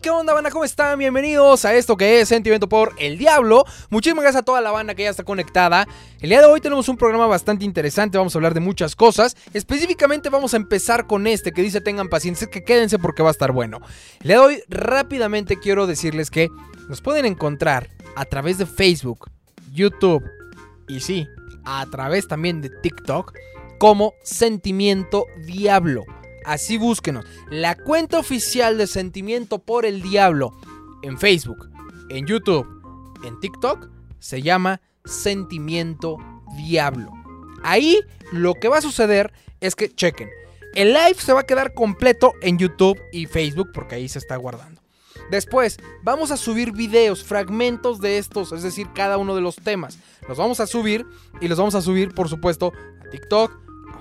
¿qué onda, banda? ¿Cómo están? Bienvenidos a esto que es Sentimiento por el Diablo. Muchísimas gracias a toda la banda que ya está conectada. El día de hoy tenemos un programa bastante interesante, vamos a hablar de muchas cosas. Específicamente vamos a empezar con este que dice tengan paciencia, que quédense porque va a estar bueno. El día de hoy rápidamente quiero decirles que nos pueden encontrar a través de Facebook, YouTube y sí, a través también de TikTok como Sentimiento Diablo. Así búsquenos. La cuenta oficial de Sentimiento por el Diablo en Facebook, en YouTube, en TikTok se llama Sentimiento Diablo. Ahí lo que va a suceder es que chequen. El live se va a quedar completo en YouTube y Facebook porque ahí se está guardando. Después vamos a subir videos, fragmentos de estos, es decir, cada uno de los temas. Los vamos a subir y los vamos a subir, por supuesto, a TikTok,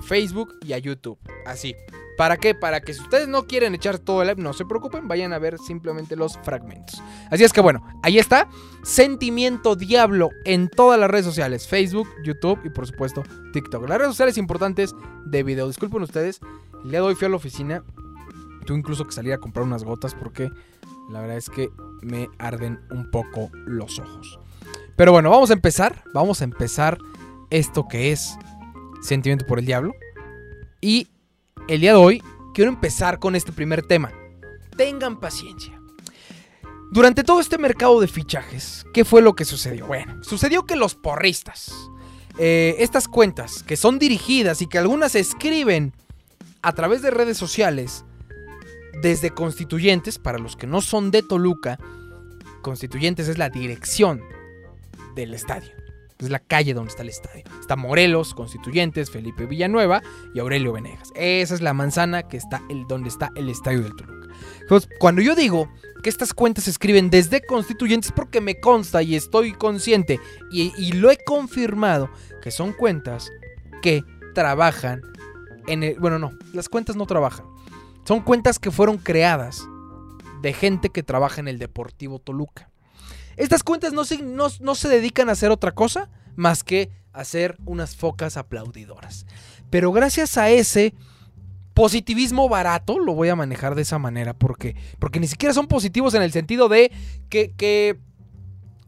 Facebook y a YouTube. Así. ¿Para qué? Para que si ustedes no quieren echar todo el live, no se preocupen, vayan a ver simplemente los fragmentos. Así es que bueno, ahí está. Sentimiento Diablo en todas las redes sociales. Facebook, YouTube y por supuesto TikTok. Las redes sociales importantes de video. Disculpen ustedes, de hoy fui a la oficina. Tuve incluso que salir a comprar unas gotas porque la verdad es que me arden un poco los ojos. Pero bueno, vamos a empezar. Vamos a empezar esto que es Sentimiento por el Diablo. Y el día de hoy quiero empezar con este primer tema. Tengan paciencia. Durante todo este mercado de fichajes, ¿qué fue lo que sucedió? Bueno, sucedió que los porristas, eh, estas cuentas que son dirigidas y que algunas escriben a través de redes sociales, desde constituyentes, para los que no son de Toluca, constituyentes es la dirección del estadio. Es la calle donde está el estadio. Está Morelos, Constituyentes, Felipe Villanueva y Aurelio Venegas. Esa es la manzana que está el, donde está el estadio del Toluca. Entonces, cuando yo digo que estas cuentas se escriben desde Constituyentes, porque me consta y estoy consciente y, y lo he confirmado que son cuentas que trabajan en el. Bueno, no, las cuentas no trabajan. Son cuentas que fueron creadas de gente que trabaja en el Deportivo Toluca. Estas cuentas no se, dedican a hacer otra cosa más que hacer unas focas aplaudidoras. Pero gracias a ese positivismo barato, lo voy a manejar de esa manera, porque, porque ni siquiera son positivos en el sentido de que, que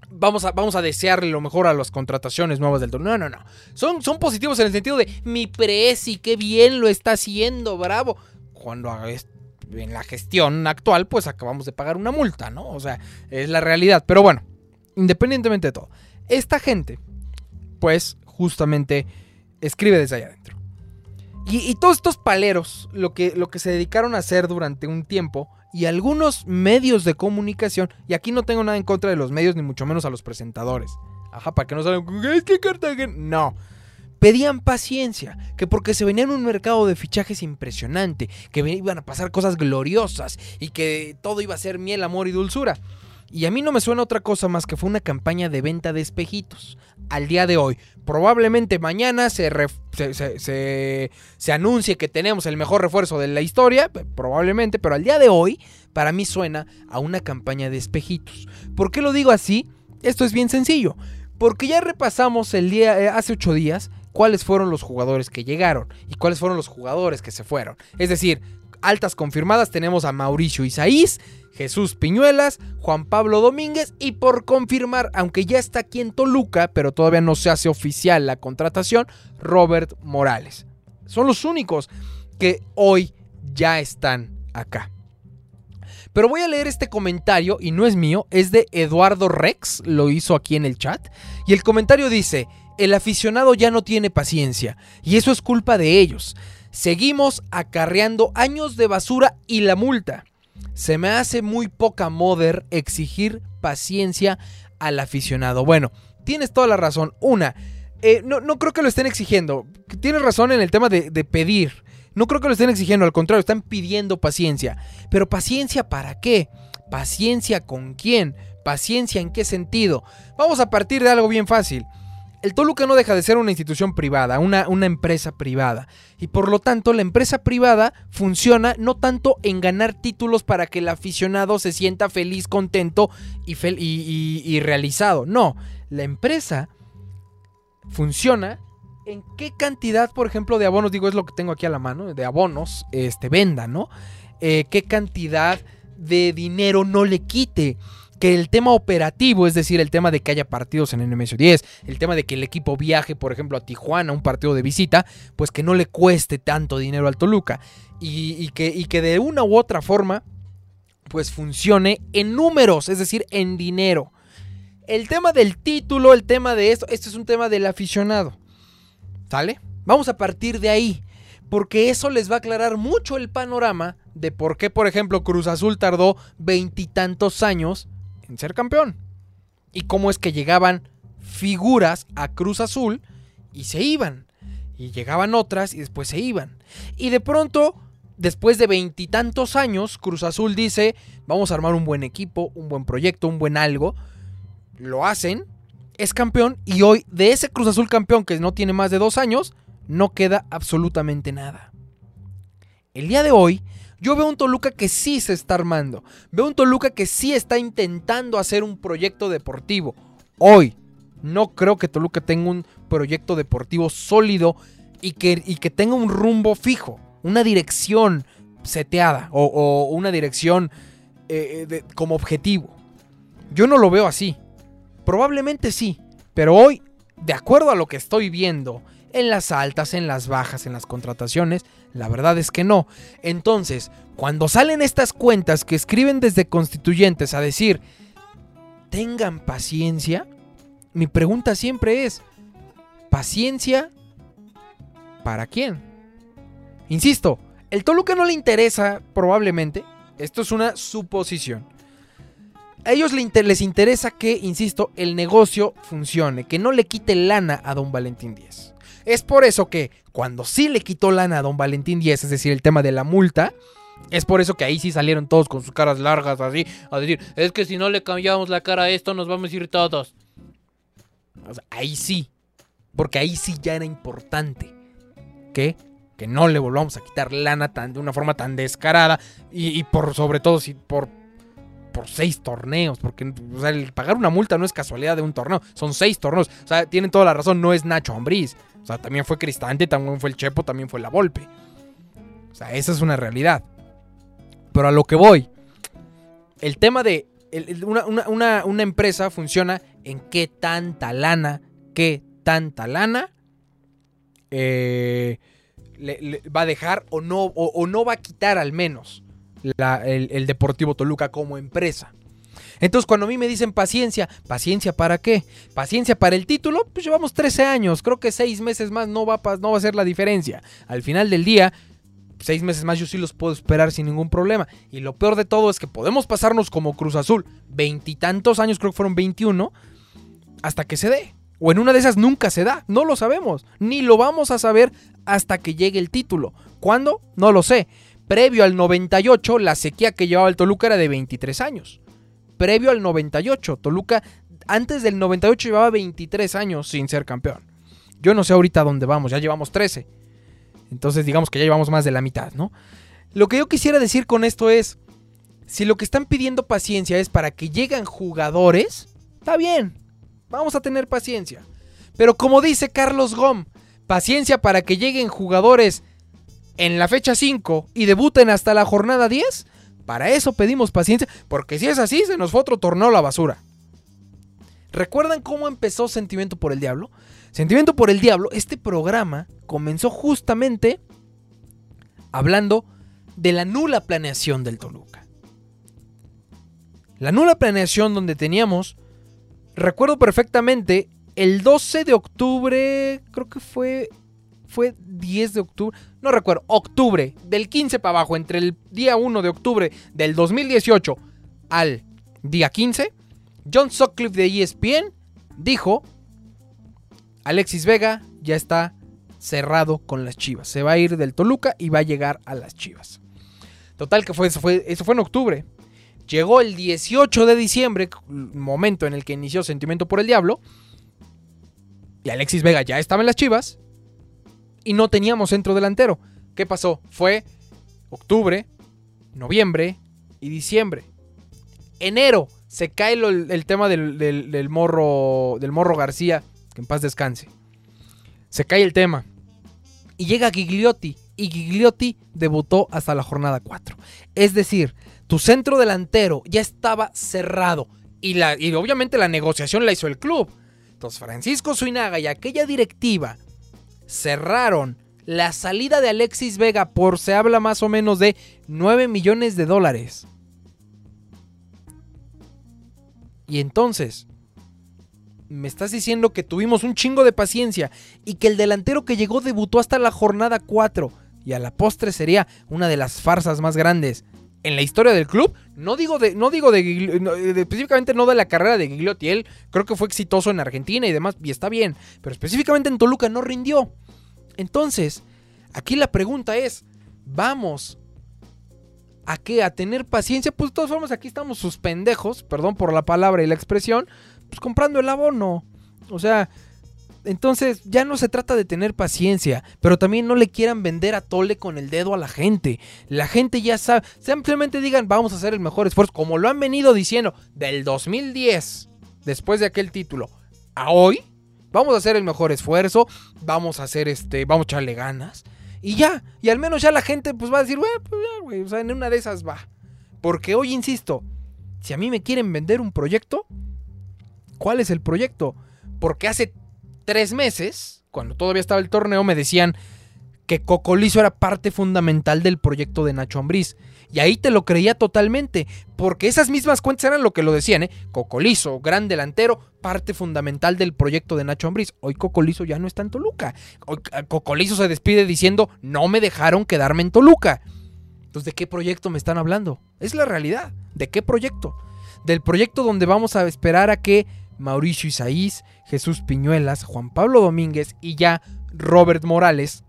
vamos, a, vamos a desearle lo mejor a las contrataciones nuevas del torneo. No, no, no. Son, son positivos en el sentido de mi presi, qué bien lo está haciendo, bravo. Cuando en la gestión actual, pues acabamos de pagar una multa, ¿no? O sea, es la realidad. Pero bueno, independientemente de todo, esta gente, pues justamente escribe desde allá adentro. Y, todos estos paleros, lo que, lo que se dedicaron a hacer durante un tiempo, y algunos medios de comunicación, y aquí no tengo nada en contra de los medios, ni mucho menos a los presentadores. Ajá, para que no salgan, es que Cartagena. No pedían paciencia, que porque se venía en un mercado de fichajes impresionante, que iban a pasar cosas gloriosas y que todo iba a ser miel, amor y dulzura. Y a mí no me suena otra cosa más que fue una campaña de venta de espejitos. Al día de hoy, probablemente mañana se, se, se, se, se anuncie que tenemos el mejor refuerzo de la historia, probablemente, pero al día de hoy, para mí suena a una campaña de espejitos. ¿Por qué lo digo así? Esto es bien sencillo. Porque ya repasamos el día, eh, hace ocho días cuáles fueron los jugadores que llegaron y cuáles fueron los jugadores que se fueron. Es decir, altas confirmadas tenemos a Mauricio Isaís, Jesús Piñuelas, Juan Pablo Domínguez y por confirmar, aunque ya está aquí en Toluca, pero todavía no se hace oficial la contratación, Robert Morales. Son los únicos que hoy ya están acá. Pero voy a leer este comentario y no es mío, es de Eduardo Rex, lo hizo aquí en el chat. Y el comentario dice, el aficionado ya no tiene paciencia y eso es culpa de ellos. Seguimos acarreando años de basura y la multa. Se me hace muy poca moder exigir paciencia al aficionado. Bueno, tienes toda la razón. Una, eh, no, no, creo que lo estén exigiendo. Tienes razón en el tema de, de pedir. No creo que lo estén exigiendo, al contrario, están pidiendo paciencia. Pero paciencia para qué? Paciencia con quién? Paciencia en qué sentido? Vamos a partir de algo bien fácil. El Toluca no deja de ser una institución privada, una, una, empresa privada. Y por lo tanto, la empresa privada funciona no tanto en ganar títulos para que el aficionado se sienta feliz, contento y, y realizado. No, la empresa funciona en qué cantidad, por ejemplo, de abonos, digo, es lo que tengo aquí a la mano, de abonos, este, venda, ¿no? Eh, ¿Qué cantidad de dinero no le quite que el tema operativo, es decir, el tema de que haya partidos en NMS 10, el tema de que el equipo viaje, por ejemplo, a Tijuana, un partido de visita, pues que no le cueste tanto dinero al Toluca y, que, y que de una u otra forma, pues funcione en números, es decir, en dinero. El tema del título, el tema de esto, esto es un tema del aficionado. ¿Sale? Vamos a partir de ahí, porque eso les va a aclarar mucho el panorama de por qué, por ejemplo, Cruz Azul tardó veintitantos años ser campeón. Y cómo es que llegaban figuras a Cruz Azul y se iban. Y llegaban otras y después se iban. Y de pronto, después de veintitantos años, Cruz Azul dice, vamos a armar un buen equipo, un buen proyecto, un buen algo. Lo hacen, es campeón y hoy de ese Cruz Azul campeón que no tiene más de dos años, no queda absolutamente nada. El día de hoy yo veo un Toluca que sí se está armando. Veo un Toluca que sí está intentando hacer un proyecto deportivo. Hoy, no creo que Toluca tenga un proyecto deportivo sólido y que, y que tenga un rumbo fijo, una dirección seteada o, una dirección eh, eh, como objetivo. Yo no lo veo así. Probablemente sí, pero hoy, de acuerdo a lo que estoy viendo en las altas, en las bajas, en las contrataciones, la verdad es que no. Entonces, cuando salen estas cuentas que escriben desde constituyentes a decir, tengan paciencia, mi pregunta siempre es, ¿paciencia para quién? Insisto, el Toluca no le interesa probablemente, esto es una suposición. A ellos les interesa que, insisto, el negocio funcione, que no le quite lana a don Valentín Díez. Es por eso que cuando sí le quitó lana a don Valentín Díez, es decir, el tema de la multa, es por eso que ahí sí salieron todos con sus caras largas así, a decir, es que si no le cambiamos la cara a esto nos vamos a ir todos. ahí sí, porque ahí sí ya era importante que, que no le volvamos a quitar lana tan, de una forma tan descarada y, por sobre todo si por por seis torneos, porque el pagar una multa no es casualidad de un torneo, son seis torneos. O sea, tienen toda la razón, no es Nacho Ambriz. O sea, también fue Cristante, también fue el Chepo, también fue la Volpe. O sea, esa es una realidad. Pero a lo que voy, el tema de una, empresa funciona en qué tanta lana, qué tanta lana eh, va a dejar o no, o, no va a quitar al menos el Deportivo Toluca como empresa. Entonces, cuando a mí me dicen paciencia, ¿paciencia para qué? ¿Paciencia para el título? Pues llevamos 13 años. Creo que 6 meses más no va, a, no va a ser la diferencia. Al final del día, 6 meses más yo sí los puedo esperar sin ningún problema. Y lo peor de todo es que podemos pasarnos como Cruz Azul veintitantos años, creo que fueron 21, hasta que se dé. O en una de esas nunca se da, no lo sabemos. Ni lo vamos a saber hasta que llegue el título. ¿Cuándo? No lo sé. Previo al 98, la sequía que llevaba el Toluca era de 23 años previo al 98. Toluca antes del 98 llevaba 23 años sin ser campeón. Yo no sé ahorita dónde vamos, ya llevamos 13. Entonces digamos que ya llevamos más de la mitad, ¿no? Lo que yo quisiera decir con esto es, si lo que están pidiendo paciencia es para que lleguen jugadores, está bien, vamos a tener paciencia. Pero como dice Carlos Gom, paciencia para que lleguen jugadores en la fecha 5 y debuten hasta la jornada 10, para eso pedimos paciencia, porque si es así, se nos fue otro torneo a la basura. ¿Recuerdan cómo empezó Sentimiento por el Diablo? Sentimiento por el Diablo, este programa comenzó justamente hablando de la nula planeación del Toluca. La nula planeación donde teníamos, recuerdo perfectamente, el 12 de octubre, creo que fue fue 10 de octubre, no recuerdo, octubre, del 15 para abajo, entre el día 1 de octubre del 2018 al día 15, John Sutcliffe de ESPN dijo, Alexis Vega ya está cerrado con las Chivas, se va a ir del Toluca y va a llegar a las Chivas. Total que fue, eso, fue, eso fue en octubre. Llegó el 18 de diciembre, momento en el que inició Sentimiento por el Diablo, y Alexis Vega ya estaba en las Chivas, y no teníamos centro delantero. ¿Qué pasó? Fue octubre, noviembre y diciembre. Enero se cae el, tema del, morro, del morro García, que en paz descanse. Se cae el tema. Y llega Gigliotti. Y Gigliotti debutó hasta la jornada 4. Es decir, tu centro delantero ya estaba cerrado y, la, y obviamente la negociación la hizo el club. Entonces Francisco Suinaga y aquella directiva cerraron la salida de Alexis Vega por se habla más o menos de 9 millones de dólares. Y entonces, me estás diciendo que tuvimos un chingo de paciencia y que el delantero que llegó debutó hasta la jornada 4 y a la postre sería una de las farsas más grandes en la historia del club. No digo de, no digo de, específicamente no de la carrera de Gigliotti, él creo que fue exitoso en Argentina y demás y está bien, pero específicamente en Toluca no rindió. Entonces, aquí la pregunta es, ¿vamos a qué? ¿A tener paciencia? Pues todas formas aquí estamos sus pendejos, perdón por la palabra y la expresión, pues comprando el abono. O sea, entonces ya no se trata de tener paciencia, pero también no le quieran vender a tole con el dedo a la gente. La gente ya sabe, simplemente digan vamos a hacer el mejor esfuerzo, como lo han venido diciendo del 2010, después de aquel título, a hoy. Vamos a hacer el mejor esfuerzo, vamos a hacer este, vamos a echarle ganas. Y ya, y al menos ya la gente pues va a decir, güey, pues ya, güey, o sea, en una de esas va. Porque hoy, insisto, si a mí me quieren vender un proyecto, ¿cuál es el proyecto? Porque hace tres meses, cuando todavía estaba el torneo, me decían que Cocolizo era parte fundamental del proyecto de Nacho Ambriz. Y ahí te lo creía totalmente, porque esas mismas cuentas eran lo que lo decían, ¿eh? Cocolizo, gran delantero, parte fundamental del proyecto de Nacho Ambriz. Hoy Cocolizo ya no está en Toluca. Hoy eh, Cocolizo se despide diciendo, no me dejaron quedarme en Toluca. Entonces, ¿de qué proyecto me están hablando? Es la realidad. ¿De qué proyecto? Del proyecto donde vamos a esperar a que Mauricio Isaís, Jesús Piñuelas, Juan Pablo Domínguez y ya Robert Morales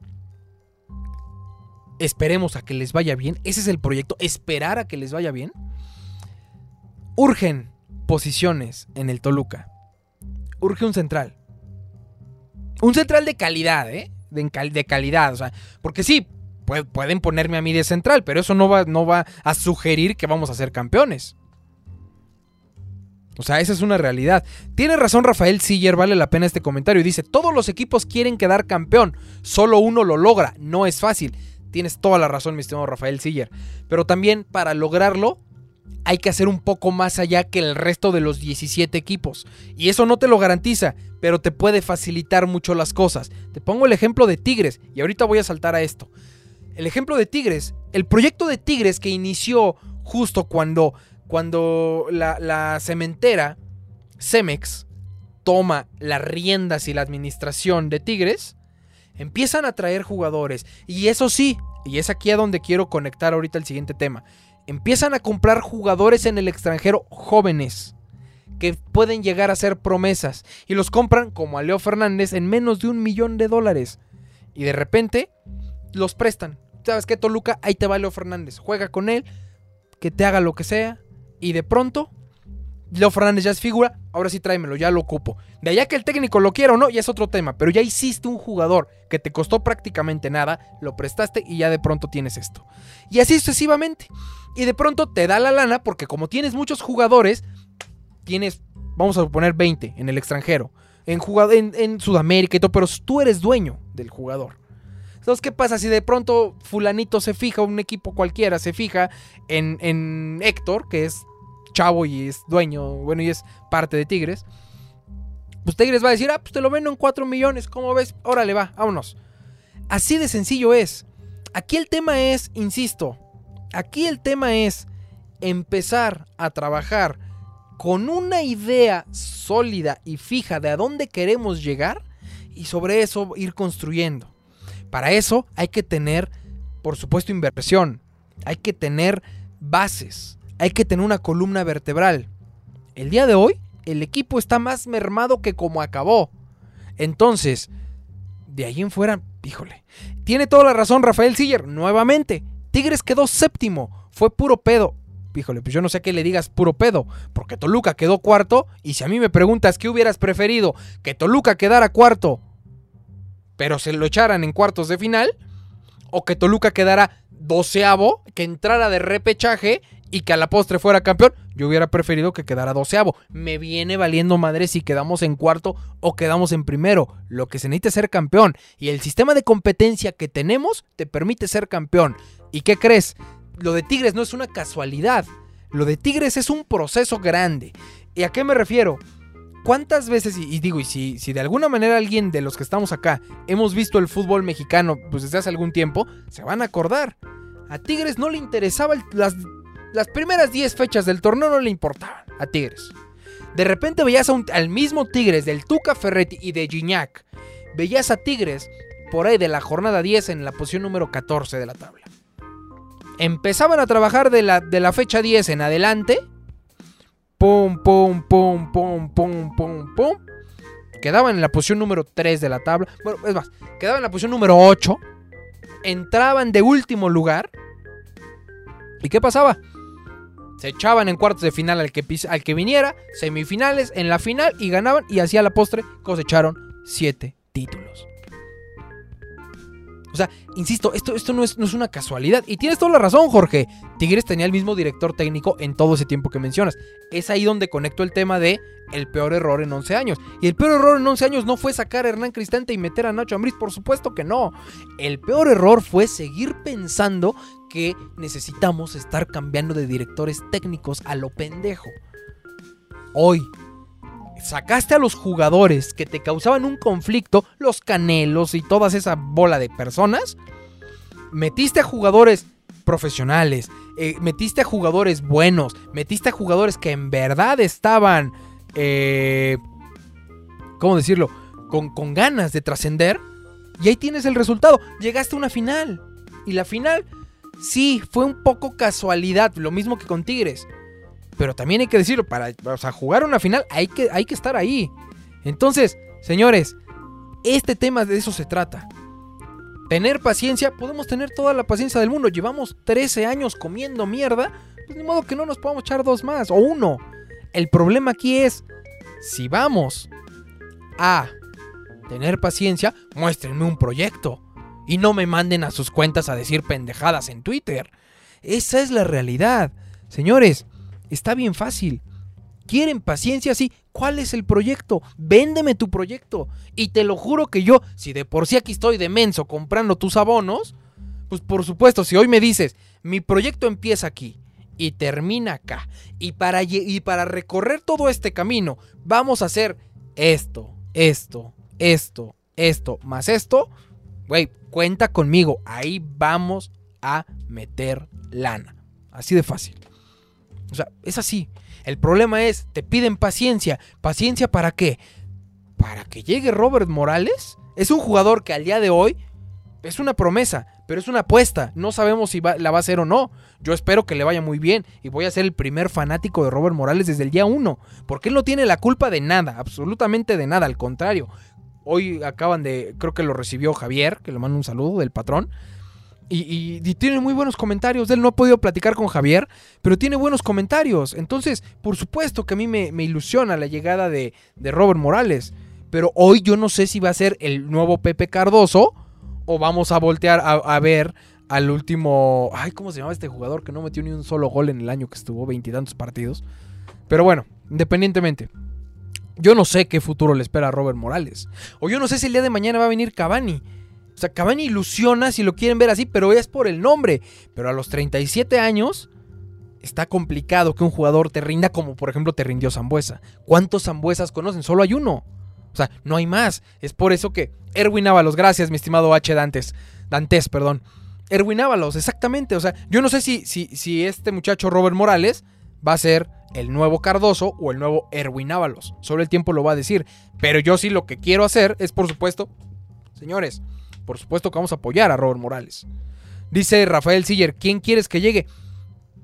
esperemos a que les vaya bien. Ese es el proyecto, esperar a que les vaya bien. Urgen posiciones en el Toluca. Urge un central. Un central de calidad, ¿eh? De, calidad, o sea, porque sí, pueden ponerme a mí de central, pero eso no va a sugerir que vamos a ser campeones. O sea, esa es una realidad. Tiene razón Rafael Siller, vale la pena este comentario. Dice, todos los equipos quieren quedar campeón, solo uno lo logra, no es fácil. Tienes toda la razón, mi estimado Rafael Siller. Pero también para lograrlo hay que hacer un poco más allá que el resto de los 17 equipos. Y eso no te lo garantiza, pero te puede facilitar mucho las cosas. Te pongo el ejemplo de Tigres y ahorita voy a saltar a esto. El ejemplo de Tigres, el proyecto de Tigres que inició justo cuando, cuando la, cementera Cemex toma las riendas y la administración de Tigres, empiezan a traer jugadores. Y eso sí, y es aquí a donde quiero conectar ahorita el siguiente tema. Empiezan a comprar jugadores en el extranjero jóvenes que pueden llegar a ser promesas y los compran como a Leo Fernández en menos de un millón de dólares. Y de repente los prestan. ¿Sabes qué, Toluca? Ahí te va Leo Fernández. Juega con él, que te haga lo que sea. Y de pronto Leo Fernández ya es figura, ahora sí tráemelo, ya lo ocupo. De allá que el técnico lo quiera o no, ya es otro tema, pero ya hiciste un jugador que te costó prácticamente nada, lo prestaste y ya de pronto tienes esto. Y así sucesivamente. Y de pronto te da la lana porque como tienes muchos jugadores, tienes, vamos a poner 20 en el extranjero, en, en, en Sudamérica y todo, pero tú eres dueño del jugador. Entonces, ¿qué pasa si de pronto fulanito se fija, un equipo cualquiera se fija en, en Héctor, que es chavo y es dueño, bueno, y es parte de Tigres, pues Tigres va a decir, ah, pues te lo vendo en 4 millones, ¿cómo ves? Órale, va, vámonos. Así de sencillo es. Aquí el tema es, insisto, aquí el tema es empezar a trabajar con una idea sólida y fija de a dónde queremos llegar y sobre eso ir construyendo. Para eso hay que tener, por supuesto, inversión. Hay que tener bases hay que tener una columna vertebral. El día de hoy, el equipo está más mermado que como acabó. Entonces, de ahí en fuera, híjole. Tiene toda la razón Rafael Siller, nuevamente. Tigres quedó séptimo, fue puro pedo. Híjole, pues yo no sé qué le digas puro pedo, porque Toluca quedó cuarto, y si a mí me preguntas qué hubieras preferido, que Toluca quedara cuarto, pero se lo echaran en cuartos de final, o que Toluca quedara doceavo, que entrara de repechaje y que a la postre fuera campeón, yo hubiera preferido que quedara doceavo. Me viene valiendo madre si quedamos en cuarto o quedamos en primero. Lo que se necesita es ser campeón. Y el sistema de competencia que tenemos te permite ser campeón. ¿Y qué crees? lo de Tigres no es una casualidad. Lo de Tigres es un proceso grande. ¿Y a qué me refiero? ¿Cuántas veces, y, digo, y si, si de alguna manera alguien de los que estamos acá hemos visto el fútbol mexicano pues desde hace algún tiempo, se van a acordar. A Tigres no le interesaba las, las primeras 10 fechas del torneo, no le importaban a Tigres. De repente veías al mismo Tigres del Tuca Ferretti y de Gignac. Veías a Tigres por ahí de la jornada 10 en la posición número 14 de la tabla. Empezaban a trabajar de la, de la fecha 10 en adelante. Pum, pum, pum, pum, pum, pum, pum. Quedaban en la posición número 3 de la tabla. Bueno, es más, quedaban en la posición número 8. Entraban de último lugar ¿Y qué pasaba? Se echaban en cuartos de final al que, al que viniera, semifinales, en la final y ganaban y hacia la postre cosecharon siete títulos. O sea, insisto, esto, esto no, es, no, es, una casualidad. Y tienes toda la razón, Jorge. Tigres tenía el mismo director técnico en todo ese tiempo que mencionas. Es ahí donde conecto el tema de el peor error en 11 años. Y el peor error en 11 años no fue sacar a Hernán Cristante y meter a Nacho Ambriz, por supuesto que no. El peor error fue seguir pensando que necesitamos estar cambiando de directores técnicos a lo pendejo. Hoy, sacaste a los jugadores que te causaban un conflicto, los canelos y toda esa bola de personas, metiste a jugadores profesionales, eh, metiste a jugadores buenos, metiste a jugadores que en verdad estaban, eh, ¿cómo decirlo?, con, con ganas de trascender, y ahí tienes el resultado, llegaste a una final, y la final Sí, fue un poco casualidad, lo mismo que con Tigres. Pero también hay que decirlo, para jugar una final hay que, hay que estar ahí. Entonces, señores, este tema de eso se trata. Tener paciencia, podemos tener toda la paciencia del mundo. Llevamos 13 años comiendo mierda, pues ni modo que no nos podamos echar dos más o uno. El problema aquí es, si vamos a tener paciencia, muéstrenme un proyecto y no me manden a sus cuentas a decir pendejadas en Twitter. Esa es la realidad. Señores, está bien fácil. ¿Quieren paciencia? Sí. ¿Cuál es el proyecto? Véndeme tu proyecto. Y te lo juro que yo, si de por sí aquí estoy de menso comprando tus abonos, pues por supuesto, si hoy me dices, mi proyecto empieza aquí y termina acá, y para, y para recorrer todo este camino, vamos a hacer esto, esto, esto, esto, más esto, güey, cuenta conmigo, ahí vamos a meter lana. Así de fácil. O sea, es así. El problema es, te piden paciencia. ¿Paciencia para qué? Para que llegue Robert Morales. Es un jugador que al día de hoy es una promesa, pero es una apuesta. No sabemos si la va a hacer o no. Yo espero que le vaya muy bien y voy a ser el primer fanático de Robert Morales desde el día 1. Porque él no tiene la culpa de nada, absolutamente de nada. Al contrario, Hoy acaban de, creo que lo recibió Javier, que le mando un saludo del patrón. Y, tiene muy buenos comentarios. Él no ha podido platicar con Javier, pero tiene buenos comentarios. Entonces, por supuesto que a mí me, ilusiona la llegada de, Robert Morales. Pero hoy yo no sé si va a ser el nuevo Pepe Cardoso o vamos a voltear a, ver al último. Ay, ¿cómo se llama este jugador que no metió ni un solo gol en el año que estuvo veintitantos partidos? Pero bueno, independientemente. Yo no sé qué futuro le espera a Robert Morales. O yo no sé si el día de mañana va a venir Cavani. O sea, Cavani ilusiona si lo quieren ver así, pero es por el nombre. Pero a los 37 años está complicado que un jugador te rinda como por ejemplo te rindió Zambuesa. ¿Cuántos Zambuesas conocen? Solo hay uno. O sea, no hay más. Es por eso que Erwin Ábalos, gracias mi estimado H. Dantes. Dantes, perdón. Erwin Ábalos, exactamente. O sea, yo no sé si, si, si este muchacho Robert Morales va a ser el nuevo Cardoso o el nuevo Erwin Ábalos. Solo el tiempo lo va a decir. Pero yo sí lo que quiero hacer es, por supuesto, señores, por supuesto que vamos a apoyar a Robert Morales. Dice Rafael Siller, ¿quién quieres que llegue?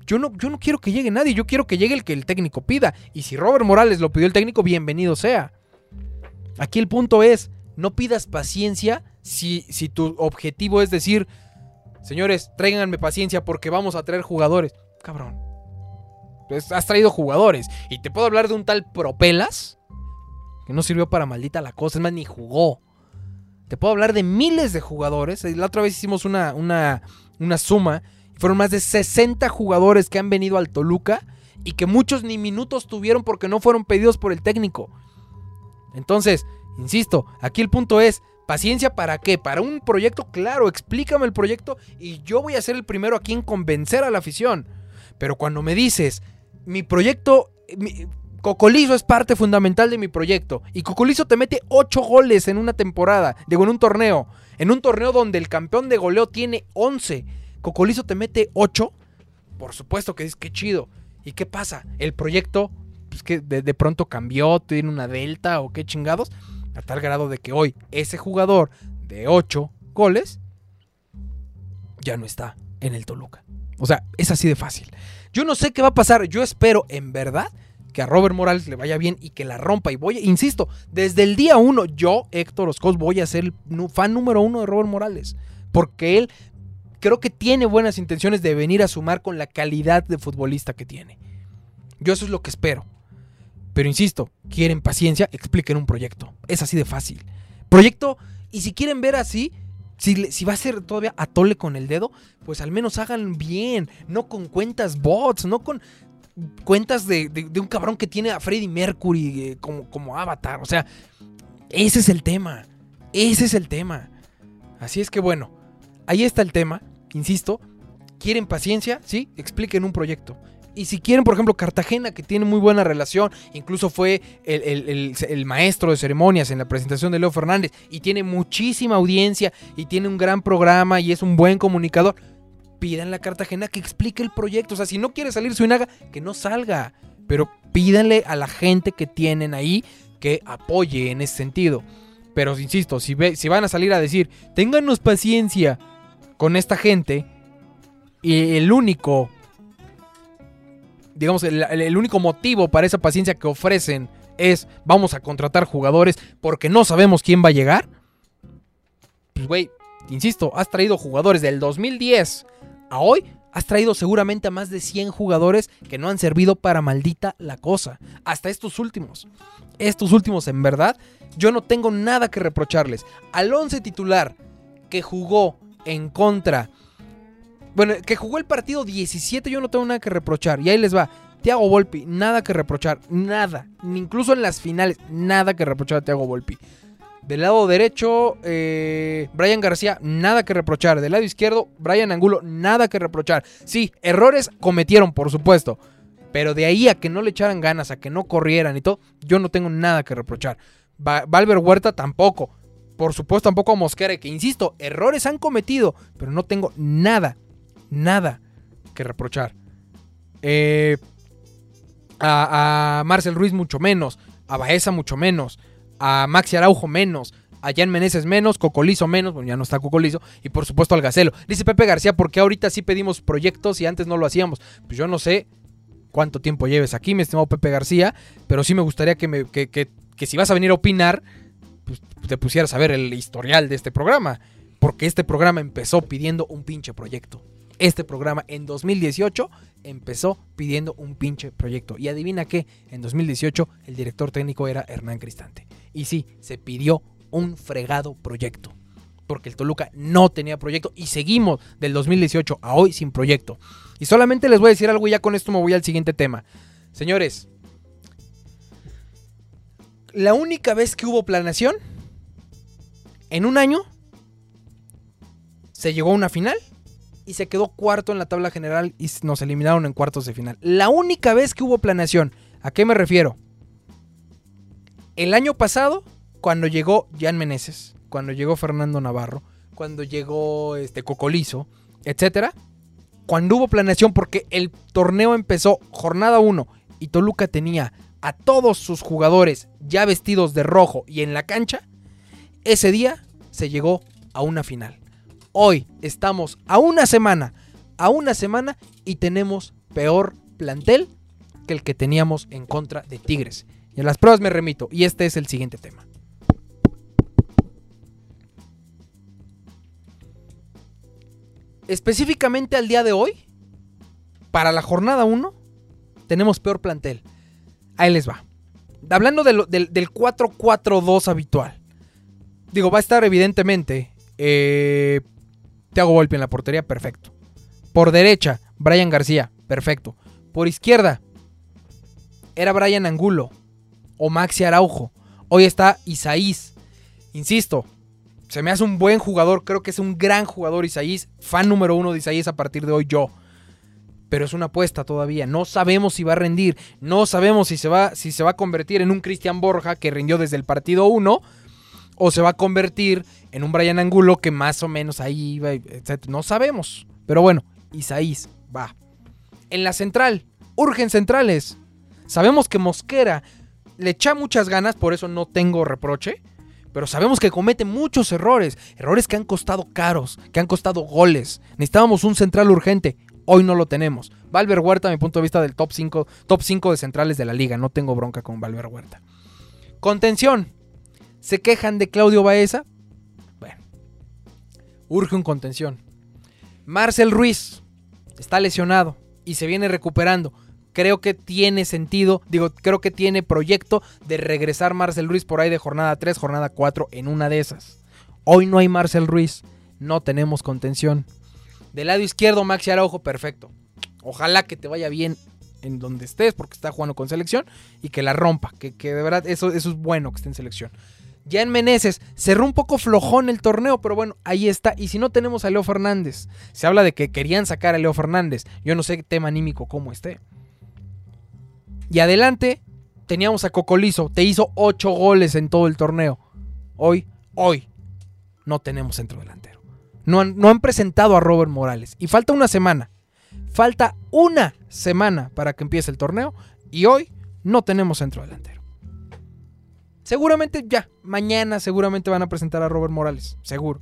Yo no, yo no quiero que llegue nadie, yo quiero que llegue el que el técnico pida. Y si Robert Morales lo pidió el técnico, bienvenido sea. Aquí el punto es, no pidas paciencia si, si tu objetivo es decir, señores, tráiganme paciencia porque vamos a traer jugadores. Cabrón, pues, has traído jugadores. Y te puedo hablar de un tal Propelas, que no sirvió para maldita la cosa, es más, ni jugó. Te puedo hablar de miles de jugadores. La otra vez hicimos una, una, una suma. Fueron más de 60 jugadores que han venido al Toluca y que muchos ni minutos tuvieron porque no fueron pedidos por el técnico. Entonces, insisto, aquí el punto es, ¿Paciencia para qué? ¿Para un proyecto? Claro, explícame el proyecto y yo voy a ser el primero aquí en convencer a la afición. Pero cuando me dices, mi proyecto, Cocolizo es parte fundamental de mi proyecto. Y Cocolizo te mete 8 goles en una temporada, digo, en un torneo. En un torneo donde el campeón de goleo tiene 11. Cocolizo te mete 8. Por supuesto que es que chido. ¿Y qué pasa? El proyecto, pues que de, pronto cambió, tiene una delta o qué chingados. A tal grado de que hoy ese jugador de 8 goles ya no está en el Toluca. O sea, es así de fácil. Yo no sé qué va a pasar. Yo espero, en verdad, que a Robert Morales le vaya bien y que la rompa. Y voy, insisto, desde el día uno, yo, Héctor Oscos, voy a ser el fan número uno de Robert Morales. Porque él creo que tiene buenas intenciones de venir a sumar con la calidad de futbolista que tiene. Yo eso es lo que espero. Pero insisto, quieren paciencia, expliquen un proyecto. Es así de fácil. Proyecto, y si quieren ver así, si, si, va a ser todavía atole con el dedo, pues al menos hagan bien, no con cuentas bots, no con cuentas de, un cabrón que tiene a Freddie Mercury eh, como, como avatar. O sea, ese es el tema. Ese es el tema. Así es que bueno, ahí está el tema. Insisto, quieren paciencia, sí, expliquen un proyecto. Y si quieren, por ejemplo, Cartagena, que tiene muy buena relación, incluso fue el, maestro de ceremonias en la presentación de Leo Fernández, y tiene muchísima audiencia, y tiene un gran programa, y es un buen comunicador, pídanle a Cartagena que explique el proyecto. O sea, si no quiere salir Suinaga, que no salga. Pero pídanle a la gente que tienen ahí que apoye en ese sentido. Pero insisto, si, ve, si van a salir a decir, ténganos paciencia con esta gente, y el único, digamos, el, único motivo para esa paciencia que ofrecen es vamos a contratar jugadores porque no sabemos quién va a llegar. Pues, güey, insisto, has traído jugadores del 2010 a hoy has traído seguramente a más de 100 jugadores que no han servido para maldita la cosa. Hasta estos últimos. Estos últimos, en verdad, yo no tengo nada que reprocharles. Al 11 titular que jugó en contra. Bueno, que jugó el partido 17, yo no tengo nada que reprochar. Y ahí les va. Thiago Volpi, nada que reprochar. Nada. Incluso en las finales, nada que reprochar a Thiago Volpi. Del lado derecho, eh, Brian García, nada que reprochar. Del lado izquierdo, Brian Angulo, nada que reprochar. Sí, errores cometieron, por supuesto. Pero de ahí a que no le echaran ganas, a que no corrieran y todo, yo no tengo nada que reprochar. Valver Huerta tampoco. Por supuesto, tampoco a Mosquera, que insisto, errores han cometido, pero no tengo nada, nada que reprochar. Eh, a, Marcel Ruiz mucho menos, a Baeza mucho menos a Maxi Araujo menos, a Jan Meneses menos, Cocolizo menos, bueno, ya no está Cocolizo, y por supuesto al Gacelo. Dice Pepe García, ¿por qué ahorita sí pedimos proyectos y antes no lo hacíamos? Pues yo no sé cuánto tiempo lleves aquí, mi estimado Pepe García, pero sí me gustaría que, me, que, que si vas a venir a opinar, pues te pusieras a ver el historial de este programa, porque este programa empezó pidiendo un pinche proyecto. Este programa en 2018 empezó pidiendo un pinche proyecto. Y adivina qué, en 2018 el director técnico era Hernán Cristante. Y sí, se pidió un fregado proyecto. Porque el Toluca no tenía proyecto y seguimos del 2018 a hoy sin proyecto. Y solamente les voy a decir algo y ya con esto me voy al siguiente tema. Señores, la única vez que hubo planeación en un año se llegó a una final y se quedó cuarto en la tabla general y nos eliminaron en cuartos de final. La única vez que hubo planeación, ¿a qué me refiero? El año pasado, cuando llegó Jan Meneses, cuando llegó Fernando Navarro, cuando llegó este Cocolizo, etcétera, cuando hubo planeación porque el torneo empezó jornada 1 y Toluca tenía a todos sus jugadores ya vestidos de rojo y en la cancha, ese día se llegó a una final. Hoy estamos a una semana, a una semana y tenemos peor plantel que el que teníamos en contra de Tigres. Y en las pruebas me remito y este es el siguiente tema. Específicamente al día de hoy, para la jornada 1, tenemos peor plantel. Ahí les va. Hablando del, del 4-4-2 habitual. Digo, va a estar evidentemente eh, te hago golpe en la portería, perfecto. Por derecha, Brian García, perfecto. Por izquierda, era Brian Angulo o Maxi Araujo. Hoy está Isaís. Insisto, Se me hace un buen jugador, creo que es un gran jugador Isaías, fan número uno de Isaías a partir de hoy yo. Pero es una apuesta todavía, no sabemos si va a rendir, no sabemos si se va, si se va a convertir en un Cristian Borja que rindió desde el partido 1 o se va a convertir en un Brian Angulo que más o menos ahí iba, etc. No sabemos. Pero bueno, Isaías va. En la central, urgen centrales. Sabemos que Mosquera le echa muchas ganas, por eso no tengo reproche. Pero sabemos que comete muchos errores. Errores que han costado caros, que han costado goles. Necesitábamos un central urgente. Hoy no lo tenemos. Valver Huerta, a mi punto de vista, del top 5, top 5 de centrales de la liga. No tengo bronca con Valver Huerta. Contención. ¿Se quejan de Claudio Baeza? Bueno. Urge un contención. Marcel Ruiz está lesionado y se viene recuperando creo que tiene sentido, digo, creo que tiene proyecto de regresar Marcel Ruiz por ahí de jornada 3, jornada 4 en una de esas. Hoy no hay Marcel Ruiz, no tenemos contención. Del lado izquierdo, Maxi Araujo, perfecto. Ojalá que te vaya bien en donde estés, porque está jugando con selección, y que la rompa, que, de verdad eso, eso es bueno que esté en selección. Ya en Meneses cerró un poco flojón el torneo, pero bueno, ahí está. Y si no tenemos a Leo Fernández, se habla de que querían sacar a Leo Fernández. Yo no sé tema anímico cómo esté. Y adelante teníamos a Cocolizo, te hizo 8 goles en todo el torneo. Hoy, hoy, no tenemos centro delantero. No han, no han presentado a Robert Morales. Y falta una semana. Falta una semana para que empiece el torneo. Y hoy no tenemos centro delantero. Seguramente ya, mañana seguramente van a presentar a Robert Morales. Seguro.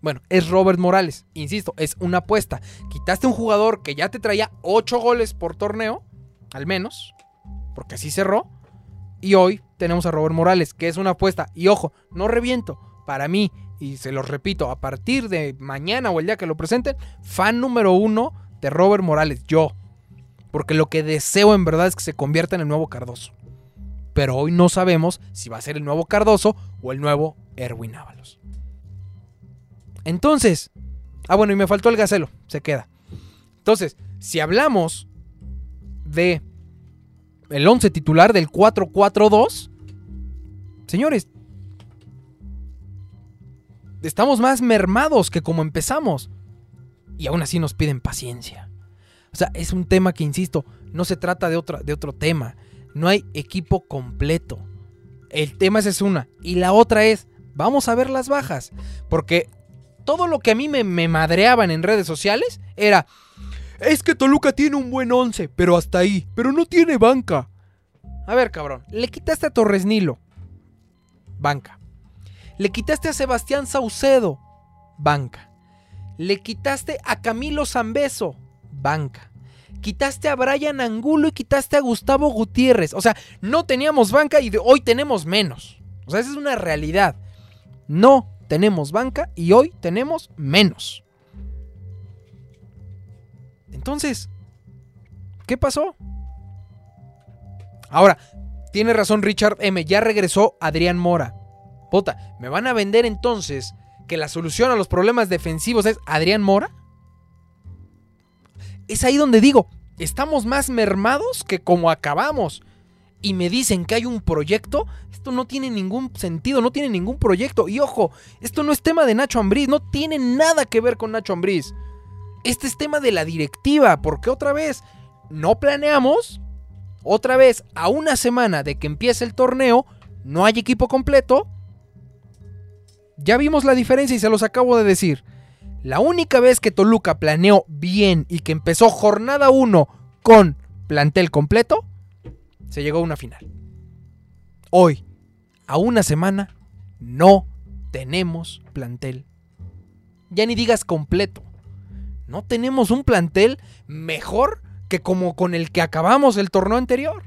Bueno, es Robert Morales. Insisto, es una apuesta. Quitaste un jugador que ya te traía 8 goles por torneo, al menos porque así cerró. Y hoy tenemos a Robert Morales, que es una apuesta. Y ojo, no reviento. Para mí, y se los repito, a partir de mañana o el día que lo presenten, fan número uno de Robert Morales, yo. Porque lo que deseo en verdad es que se convierta en el nuevo Cardoso. Pero hoy no sabemos si va a ser el nuevo Cardoso o el nuevo Erwin Ábalos. Entonces, ah bueno, y me faltó el Gacelo, se queda. Entonces, si hablamos de el 11 titular del 4-4-2. Señores, estamos más mermados que como empezamos. Y aún así nos piden paciencia. O sea, es un tema que, insisto, no se trata de, otra, de otro tema. No hay equipo completo. El tema es una. Y la otra es, vamos a ver las bajas. Porque todo lo que a mí me, me madreaban en redes sociales era, es que Toluca tiene un buen 11, pero hasta ahí. Pero no tiene banca. A ver, cabrón. Le quitaste a Torres Nilo. Banca. Le quitaste a Sebastián Saucedo. Banca. Le quitaste a Camilo Zambeso. Banca. Quitaste a Brian Angulo y quitaste a Gustavo Gutiérrez. O sea, no teníamos banca y hoy tenemos menos. O sea, esa es una realidad. No tenemos banca y hoy tenemos menos. Entonces, ¿qué pasó? Ahora, tiene razón Richard M. Ya regresó Adrián Mora. Puta, ¿me van a vender entonces que la solución a los problemas defensivos es Adrián Mora? Es ahí donde digo, estamos más mermados que como acabamos. Y me dicen que hay un proyecto. Esto no tiene ningún sentido, no tiene ningún proyecto. Y ojo, esto no es tema de Nacho Ambriz, no tiene nada que ver con Nacho Ambriz. Este es tema de la directiva, porque otra vez no planeamos, otra vez a una semana de que empiece el torneo, no hay equipo completo. Ya vimos la diferencia y se los acabo de decir. La única vez que Toluca planeó bien y que empezó jornada 1 con plantel completo, se llegó a una final. Hoy, a una semana, no tenemos plantel. Ya ni digas completo no tenemos un plantel mejor que como con el que acabamos el torneo anterior.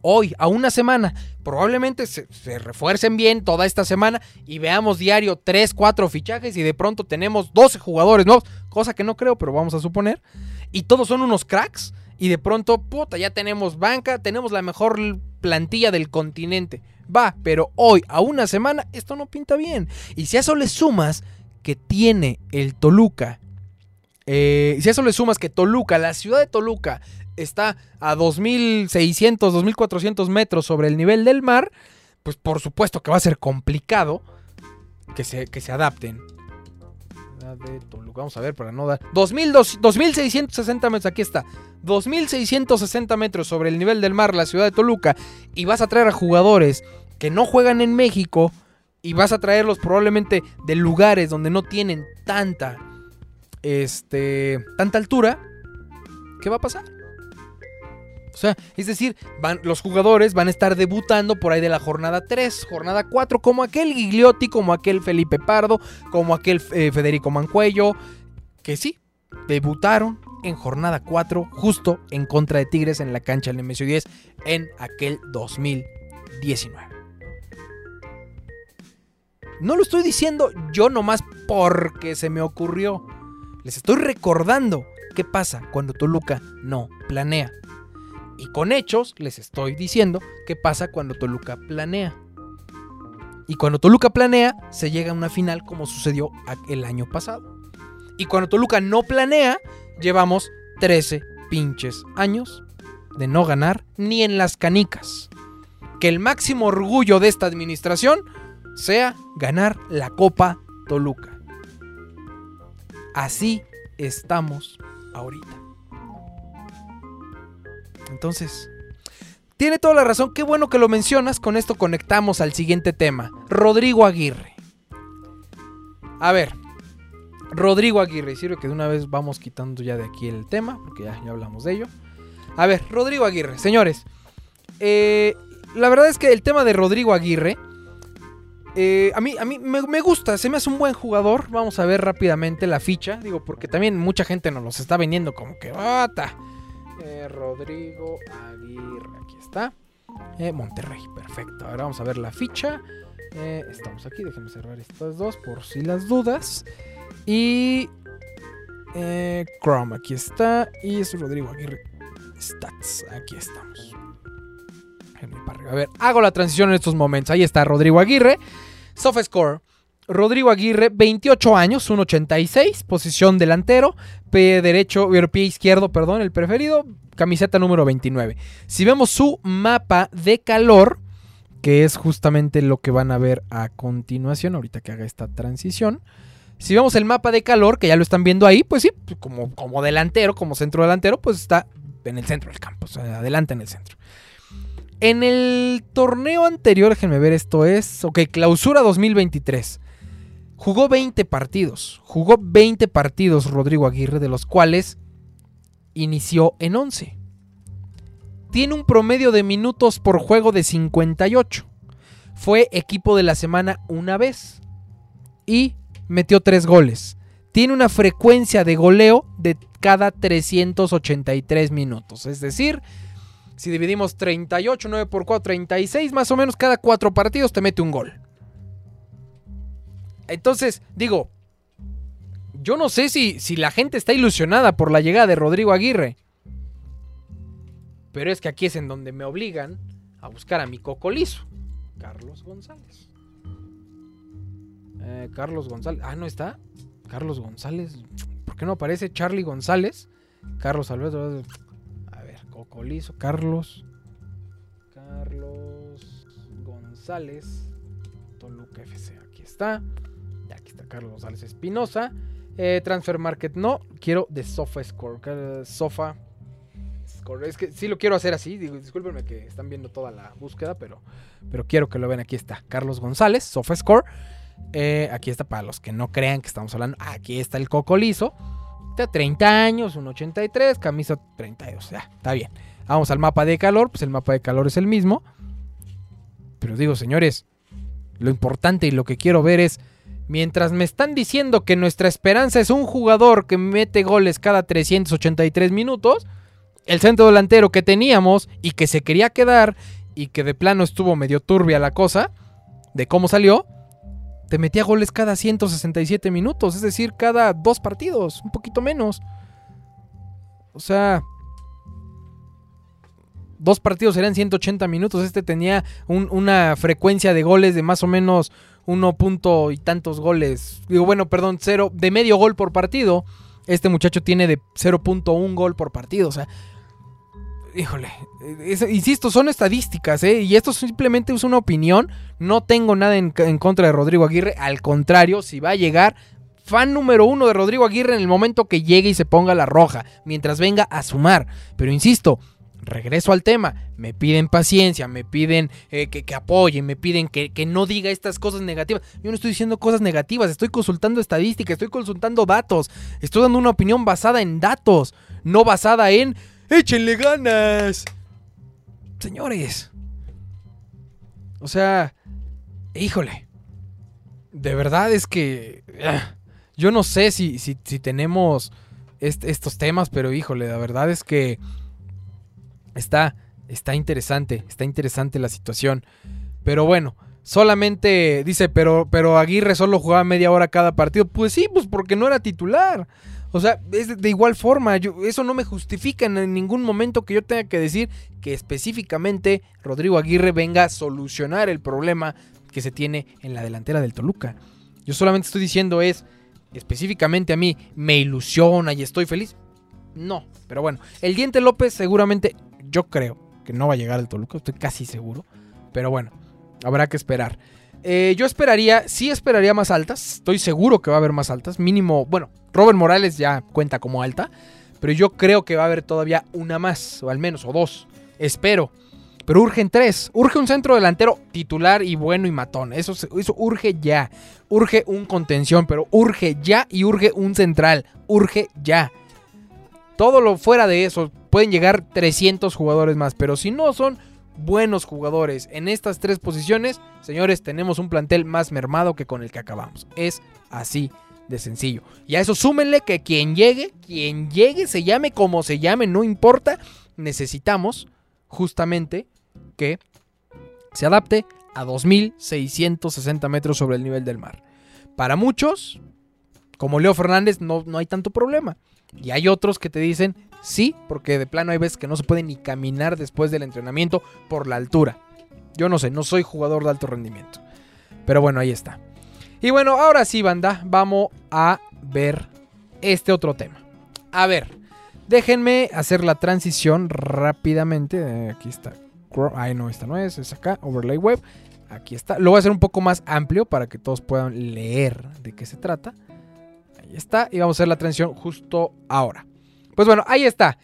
Hoy, a una semana, probablemente se, refuercen bien toda esta semana y veamos diario 3, 4 fichajes y de pronto tenemos 12 jugadores nuevos, cosa que no creo, pero vamos a suponer. Y todos son unos cracks y de pronto, puta, ya tenemos banca, tenemos la mejor plantilla del continente. Va, pero hoy, a una semana, esto no pinta bien. Y si a eso le sumas que tiene el Toluca, eh, si a eso le sumas que Toluca, la ciudad de Toluca, está a 2.600, 2.400 metros sobre el nivel del mar, pues por supuesto que va a ser complicado que se, que se adapten. Toluca, vamos a ver para no dar. 2660 metros, aquí está. 2660 metros sobre el nivel del mar, la ciudad de Toluca. Y vas a traer a jugadores que no juegan en México. Y vas a traerlos probablemente de lugares donde no tienen tanta. Este. tanta altura. ¿Qué va a pasar? O sea, es decir, los jugadores van a estar debutando por ahí de la jornada 3, jornada 4, como aquel Gigliotti, como aquel Felipe Pardo, como aquel eh, Federico Mancuello, que sí, debutaron en jornada 4, justo en contra de Tigres en la cancha del Nemesio 10 en aquel 2019. No lo estoy diciendo yo nomás porque se me ocurrió. Les estoy recordando qué pasa cuando Toluca no planea. Y con hechos les estoy diciendo qué pasa cuando Toluca planea. Y cuando Toluca planea, se llega a una final como sucedió el año pasado. Y cuando Toluca no planea, llevamos 13 pinches años de no ganar ni en las canicas. Que el máximo orgullo de esta administración sea ganar la Copa Toluca. Así estamos ahorita. Entonces, tiene toda la razón. Qué bueno que lo mencionas. Con esto conectamos al siguiente tema. Rodrigo Aguirre. A ver. Rodrigo Aguirre. Sirve que de una vez vamos quitando ya de aquí el tema. Porque ya, hablamos de ello. A ver, Rodrigo Aguirre. Señores. Eh, la verdad es que el tema de Rodrigo Aguirre. Eh, a mí, a mí me, me, gusta, se me hace un buen jugador. Vamos a ver rápidamente la ficha. Digo, porque también mucha gente nos los está vendiendo como que. ¡Bata! Eh, Rodrigo Aguirre, aquí está. Eh, Monterrey, perfecto. Ahora vamos a ver la ficha. Eh, estamos aquí, déjenme cerrar estas dos por si las dudas. Y Chrome, aquí está. Y es Rodrigo Aguirre Stats, aquí estamos. A ver, hago la transición en estos momentos. Ahí está Rodrigo Aguirre. Softscore. Rodrigo Aguirre, 28 años, 1.86, posición delantero, pie derecho, pie izquierdo, perdón, el preferido, camiseta número 29. Si vemos su mapa de calor, que es justamente lo que van a ver a continuación, ahorita que haga esta transición. Si vemos el mapa de calor, que ya lo están viendo ahí, pues sí, como, como delantero, como centro delantero, pues está en el centro del campo, adelante en el centro. En el torneo anterior, déjenme ver, esto es, ok, clausura 2023. Jugó 20 partidos. Jugó 20 partidos Rodrigo Aguirre, de los cuales inició en 11. Tiene un promedio de minutos por juego de 58. Fue equipo de la semana una vez. Y metió 3 goles. Tiene una frecuencia de goleo de cada 383 minutos. Es decir, si dividimos 38, 9 por 4, 36, más o menos cada 4 partidos te mete un gol. Entonces, digo, yo no sé si, si la gente está ilusionada por la llegada de Rodrigo Aguirre. Pero es que aquí es en donde me obligan a buscar a mi cocolizo, Carlos González. Eh, Carlos González. Ah, no está. Carlos González. ¿Por qué no aparece Charlie González? Carlos Alberto. A ver, cocolizo. Carlos. Carlos González. Toluca FC. Aquí está. Carlos González Espinosa. Eh, Transfer Market no. Quiero de Sofa Score. Sofa Score. Es que sí lo quiero hacer así. discúlpenme que están viendo toda la búsqueda, pero, pero quiero que lo vean. Aquí está Carlos González, Sofa Score. Eh, aquí está para los que no crean que estamos hablando. Aquí está el Coco Liso. 30 años, 1.83, camisa 32. Ya, está bien. Vamos al mapa de calor. Pues el mapa de calor es el mismo. Pero digo, señores, lo importante y lo que quiero ver es Mientras me están diciendo que nuestra esperanza es un jugador que mete goles cada 383 minutos, el centro delantero que teníamos y que se quería quedar y que de plano estuvo medio turbia la cosa de cómo salió, te metía goles cada 167 minutos, es decir, cada dos partidos, un poquito menos. O sea, dos partidos serían 180 minutos, este tenía una frecuencia de goles de más o menos uno punto y tantos goles. Digo, bueno, perdón, cero, de medio gol por partido. Este muchacho tiene de 0.1 gol por partido. O sea, híjole, insisto, son estadísticas, ¿eh? Y esto simplemente es una opinión. No tengo nada en, en, contra de Rodrigo Aguirre. Al contrario, si va a llegar, fan número uno de Rodrigo Aguirre en el momento que llegue y se ponga la roja, mientras venga a sumar. Pero insisto, regreso al tema, me piden paciencia, me piden eh, que, apoyen, me piden que, que, no diga estas cosas negativas. Yo no estoy diciendo cosas negativas, estoy consultando estadísticas, estoy consultando datos, estoy dando una opinión basada en datos, no basada en échenle ganas. Señores. O sea, híjole. De verdad es que... Ah, yo no sé si, si, tenemos estos temas, pero híjole, la verdad es que está, está interesante, está interesante la situación. Pero bueno, solamente dice, pero, pero Aguirre solo jugaba media hora cada partido. Pues sí, pues porque no era titular. O sea, es de, igual forma, eso no me justifica en ningún momento que yo tenga que decir que específicamente Rodrigo Aguirre venga a solucionar el problema que se tiene en la delantera del Toluca. Yo solamente estoy diciendo es, específicamente a mí me ilusiona y estoy feliz. No, pero bueno, el Diente López seguramente, yo creo que no va a llegar al Toluca, estoy casi seguro. Pero bueno, habrá que esperar. Eh, yo esperaría, sí esperaría más altas, estoy seguro que va a haber más altas, mínimo, bueno, Robert Morales ya cuenta como alta, pero yo creo que va a haber todavía una más, o al menos, o dos, espero. Pero urgen tres. Urge un centro delantero titular y bueno y matón. Eso, eso urge ya. Urge un contención, pero urge ya y urge un central. Urge ya. Todo lo fuera de eso, pueden llegar 300 jugadores más. Pero si no son buenos jugadores en estas tres posiciones, señores, tenemos un plantel más mermado que con el que acabamos. Es así de sencillo. Y a eso súmenle que quien llegue, quien llegue, se llame como se llame, no importa. Necesitamos justamente que se adapte a 2.660 metros sobre el nivel del mar. Para muchos, como Leo Fernández, no, no hay tanto problema. Y hay otros que te dicen sí, porque de plano hay veces que no se puede ni caminar después del entrenamiento por la altura. Yo no sé, no soy jugador de alto rendimiento. Pero bueno, ahí está. Y bueno, ahora sí, banda, vamos a ver este otro tema. A ver, déjenme hacer la transición rápidamente. Aquí está Ay, no, esta no es, es acá, Overlay Web. Aquí está. Lo voy a hacer un poco más amplio para que todos puedan leer de qué se trata. Ahí está. Y vamos a hacer la transición justo ahora. Pues bueno, ahí está.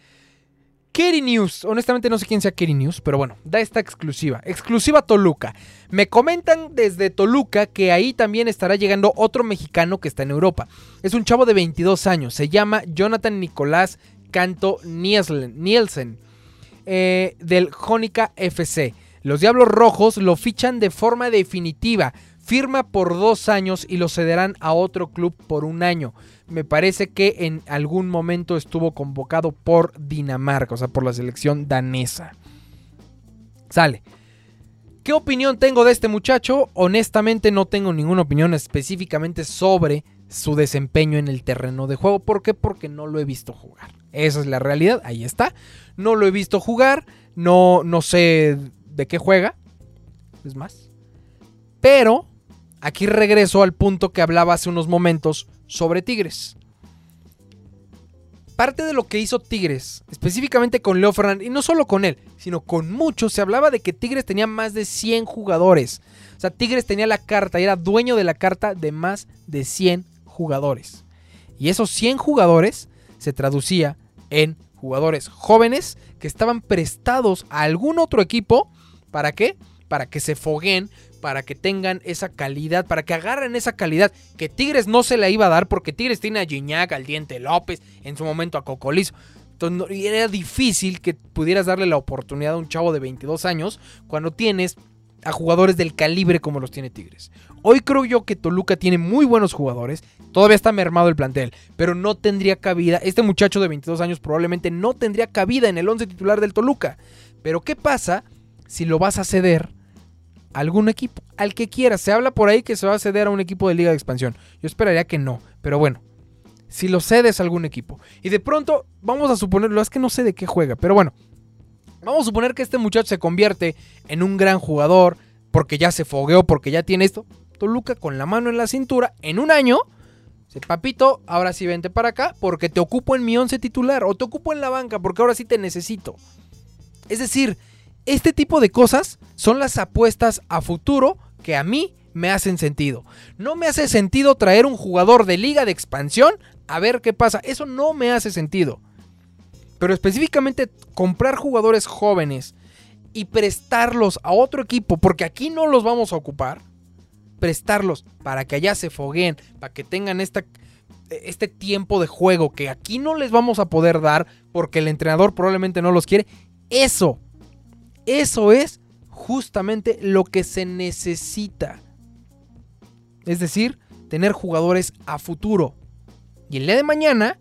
Kerry News. Honestamente no sé quién sea Kerry News, pero bueno, da esta exclusiva. Exclusiva Toluca. Me comentan desde Toluca que ahí también estará llegando otro mexicano que está en Europa. Es un chavo de 22 años. Se llama Jonathan Nicolás Canto Nielsen. Eh, del Jónica FC. Los Diablos Rojos lo fichan de forma definitiva. Firma por dos años y lo cederán a otro club por un año. Me parece que en algún momento estuvo convocado por Dinamarca, o sea, por la selección danesa. Sale. ¿Qué opinión tengo de este muchacho? Honestamente no tengo ninguna opinión específicamente sobre su desempeño en el terreno de juego. ¿Por qué? Porque no lo he visto jugar. Esa es la realidad, ahí está. No lo he visto jugar, no, no sé de qué juega. Es más. Pero aquí regreso al punto que hablaba hace unos momentos sobre Tigres. Parte de lo que hizo Tigres, específicamente con Leo Fernández, y no solo con él, sino con muchos, se hablaba de que Tigres tenía más de 100 jugadores. O sea, Tigres tenía la carta y era dueño de la carta de más de 100 jugadores. Y esos 100 jugadores se traducía en jugadores jóvenes que estaban prestados a algún otro equipo. ¿Para qué? Para que se foguen, para que tengan esa calidad, para que agarren esa calidad que Tigres no se la iba a dar porque Tigres tiene a Gignac, al Diente López, en su momento a Cocolizo. Entonces, era difícil que pudieras darle la oportunidad a un chavo de 22 años cuando tienes a jugadores del calibre como los tiene Tigres. Hoy creo yo que Toluca tiene muy buenos jugadores, todavía está mermado el plantel, pero no tendría cabida, este muchacho de 22 años probablemente no tendría cabida en el 11 titular del Toluca. Pero ¿qué pasa si lo vas a ceder algún equipo? Al que quieras, se habla por ahí que se va a ceder a un equipo de liga de expansión. Yo esperaría que no, pero bueno, si lo cedes a algún equipo. Y de pronto, vamos a suponerlo, es que no sé de qué juega, pero bueno, Vamos a suponer que este muchacho se convierte en un gran jugador porque ya se fogueó, porque ya tiene esto. Toluca con la mano en la cintura en un año. Papito, ahora sí vente para acá porque te ocupo en mi once titular o te ocupo en la banca porque ahora sí te necesito. Es decir, este tipo de cosas son las apuestas a futuro que a mí me hacen sentido. No me hace sentido traer un jugador de liga de expansión a ver qué pasa. Eso no me hace sentido. Pero específicamente comprar jugadores jóvenes y prestarlos a otro equipo, porque aquí no los vamos a ocupar, prestarlos para que allá se fogueen, para que tengan este tiempo de juego que aquí no les vamos a poder dar porque el entrenador probablemente no los quiere. Eso, eso es justamente lo que se necesita. Es decir, tener jugadores a futuro. Y el día de mañana,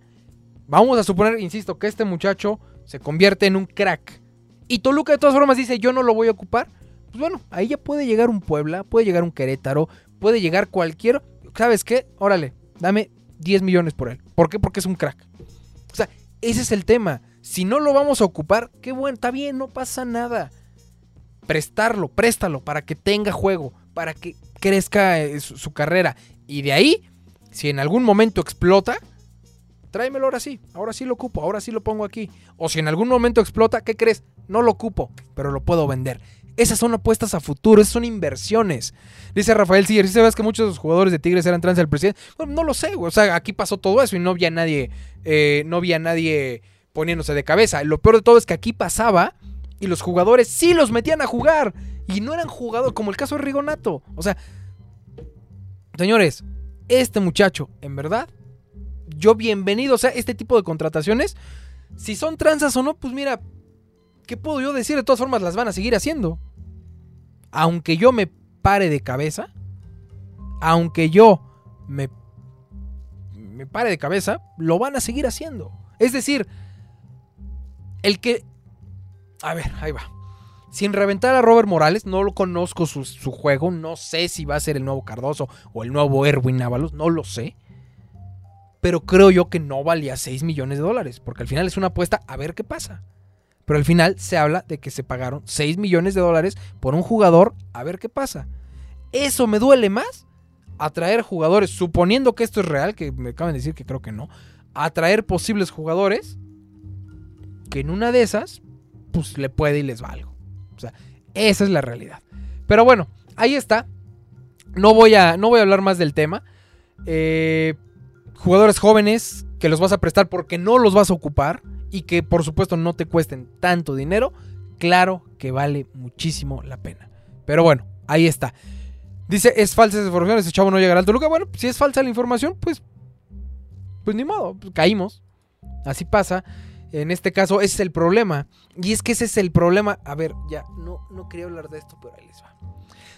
vamos a suponer, insisto, que este muchacho se convierte en un crack. Y Toluca de todas formas dice, yo no lo voy a ocupar. Pues bueno, ahí ya puede llegar un Puebla, puede llegar un Querétaro, puede llegar cualquier... ¿Sabes qué? Órale, dame 10 millones por él. ¿Por qué? Porque es un crack. O sea, ese es el tema. Si no lo vamos a ocupar, qué bueno, está bien, no pasa nada. Prestarlo, préstalo para que tenga juego, para que crezca eh, su, carrera. Y de ahí, si en algún momento explota, tráemelo ahora sí, ahora sí lo ocupo, ahora sí lo pongo aquí. O si en algún momento explota, ¿qué crees? No lo ocupo, pero lo puedo vender. Esas son apuestas a futuro, esas son inversiones. Dice Rafael Siller, si sabes que muchos de los jugadores de Tigres eran trans del presidente? No lo sé, o sea, aquí pasó todo eso y no había nadie, eh, no había nadie poniéndose de cabeza. Lo peor de todo es que aquí pasaba y los jugadores sí los metían a jugar. Y no eran jugadores, como el caso de Rigonato. O sea, señores, este muchacho, en verdad, yo bienvenido. O sea, este tipo de contrataciones, si son tranzas o no, pues mira, ¿qué puedo yo decir? De todas formas, las van a seguir haciendo. Aunque yo me pare de cabeza, aunque yo me, me pare de cabeza, lo van a seguir haciendo. Es decir, el que... A ver, ahí va. Sin reventar a Robert Morales, no lo conozco su, juego, no sé si va a ser el nuevo Cardoso o el nuevo Erwin Návalos, no lo sé. Pero creo yo que no valía 6 millones de dólares, porque al final es una apuesta a ver qué pasa. Pero al final se habla de que se pagaron 6 millones de dólares por un jugador a ver qué pasa. Eso me duele más atraer jugadores, suponiendo que esto es real, que me acaban de decir que creo que no, atraer posibles jugadores que en una de esas, pues le puede y les va algo. O sea, esa es la realidad. Pero bueno, ahí está. No voy a, no voy a hablar más del tema. Eh, jugadores jóvenes que los vas a prestar porque no los vas a ocupar y que por supuesto no te cuesten tanto dinero, claro que vale muchísimo la pena. Pero bueno, ahí está. Dice, es falsa esa información, ese chavo no llegará al Toluca. Bueno, si es falsa la información, pues, pues ni modo, pues caímos. Así pasa. En este caso, ese es el problema. Y es que ese es el problema. A ver, ya, no, no quería hablar de esto, pero ahí les va.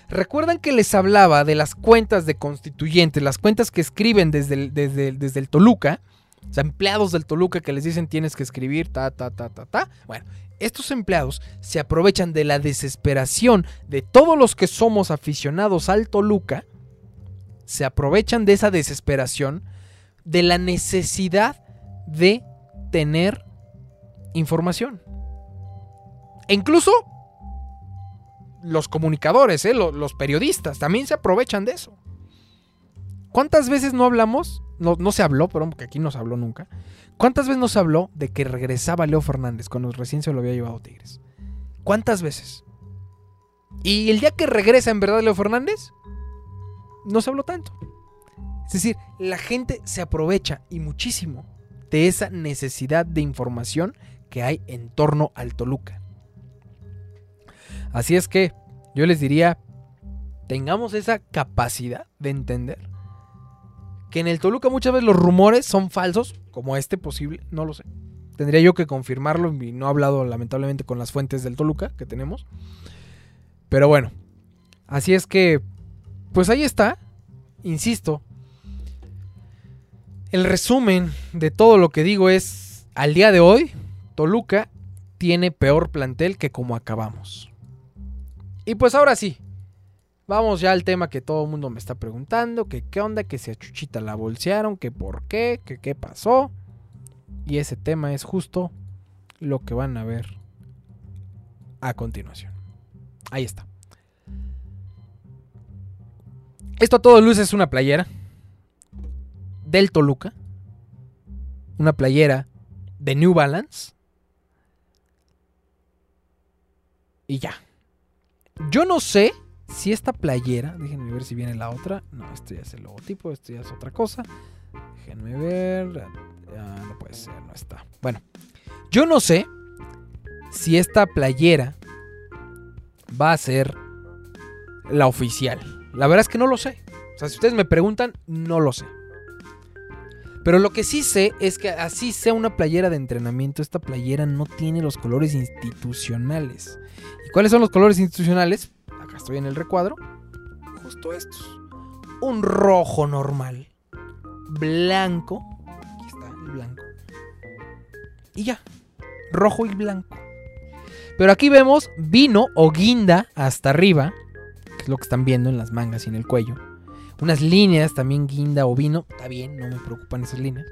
¿Recuerdan que les hablaba de las cuentas de constituyentes, las cuentas que escriben desde el, desde, desde el Toluca? O sea, empleados del Toluca que les dicen tienes que escribir, ta, ta, ta, ta, ta. Bueno, estos empleados se aprovechan de la desesperación de todos los que somos aficionados al Toluca. Se aprovechan de esa desesperación, de la necesidad de tener información. E incluso los comunicadores, ¿eh? los, periodistas, también se aprovechan de eso. ¿Cuántas veces no hablamos? No, no se habló, pero que aquí no se habló nunca. ¿Cuántas veces no se habló de que regresaba Leo Fernández cuando recién se lo había llevado Tigres? ¿Cuántas veces? Y el día que regresa en verdad Leo Fernández, no se habló tanto. Es decir, la gente se aprovecha y muchísimo de esa necesidad de información que hay en torno al Toluca. Así es que yo les diría, tengamos esa capacidad de entender que en el Toluca muchas veces los rumores son falsos, como este posible, no lo sé. Tendría yo que confirmarlo y no he hablado lamentablemente con las fuentes del Toluca que tenemos. Pero bueno, así es que, pues ahí está, insisto. El resumen de todo lo que digo es, al día de hoy, Toluca tiene peor plantel que como acabamos. Y pues ahora sí, vamos ya al tema que todo el mundo me está preguntando, que qué onda, que si a Chuchita la bolsearon, que por qué, que qué pasó. Y ese tema es justo lo que van a ver a continuación. Ahí está. Esto a todos luces es una playera del Toluca. Una playera de New Balance Y ya. Yo no sé si esta playera, déjenme ver si viene la otra. No, esto ya es el logotipo, esto ya es otra cosa. Déjenme ver. Ah, no puede ser, no está. Bueno, yo no sé si esta playera va a ser la oficial. La verdad es que no lo sé. O sea, si ustedes me preguntan, no lo sé. Pero lo que sí sé es que así sea una playera de entrenamiento, esta playera no tiene los colores institucionales. ¿Y cuáles son los colores institucionales? Acá estoy en el recuadro. Justo estos. Un rojo normal. Blanco. Aquí está el blanco. Y ya. Rojo y blanco. Pero aquí vemos vino o guinda hasta arriba. Que es lo que están viendo en las mangas y en el cuello unas líneas, también guinda o vino, está bien, no me preocupan esas líneas.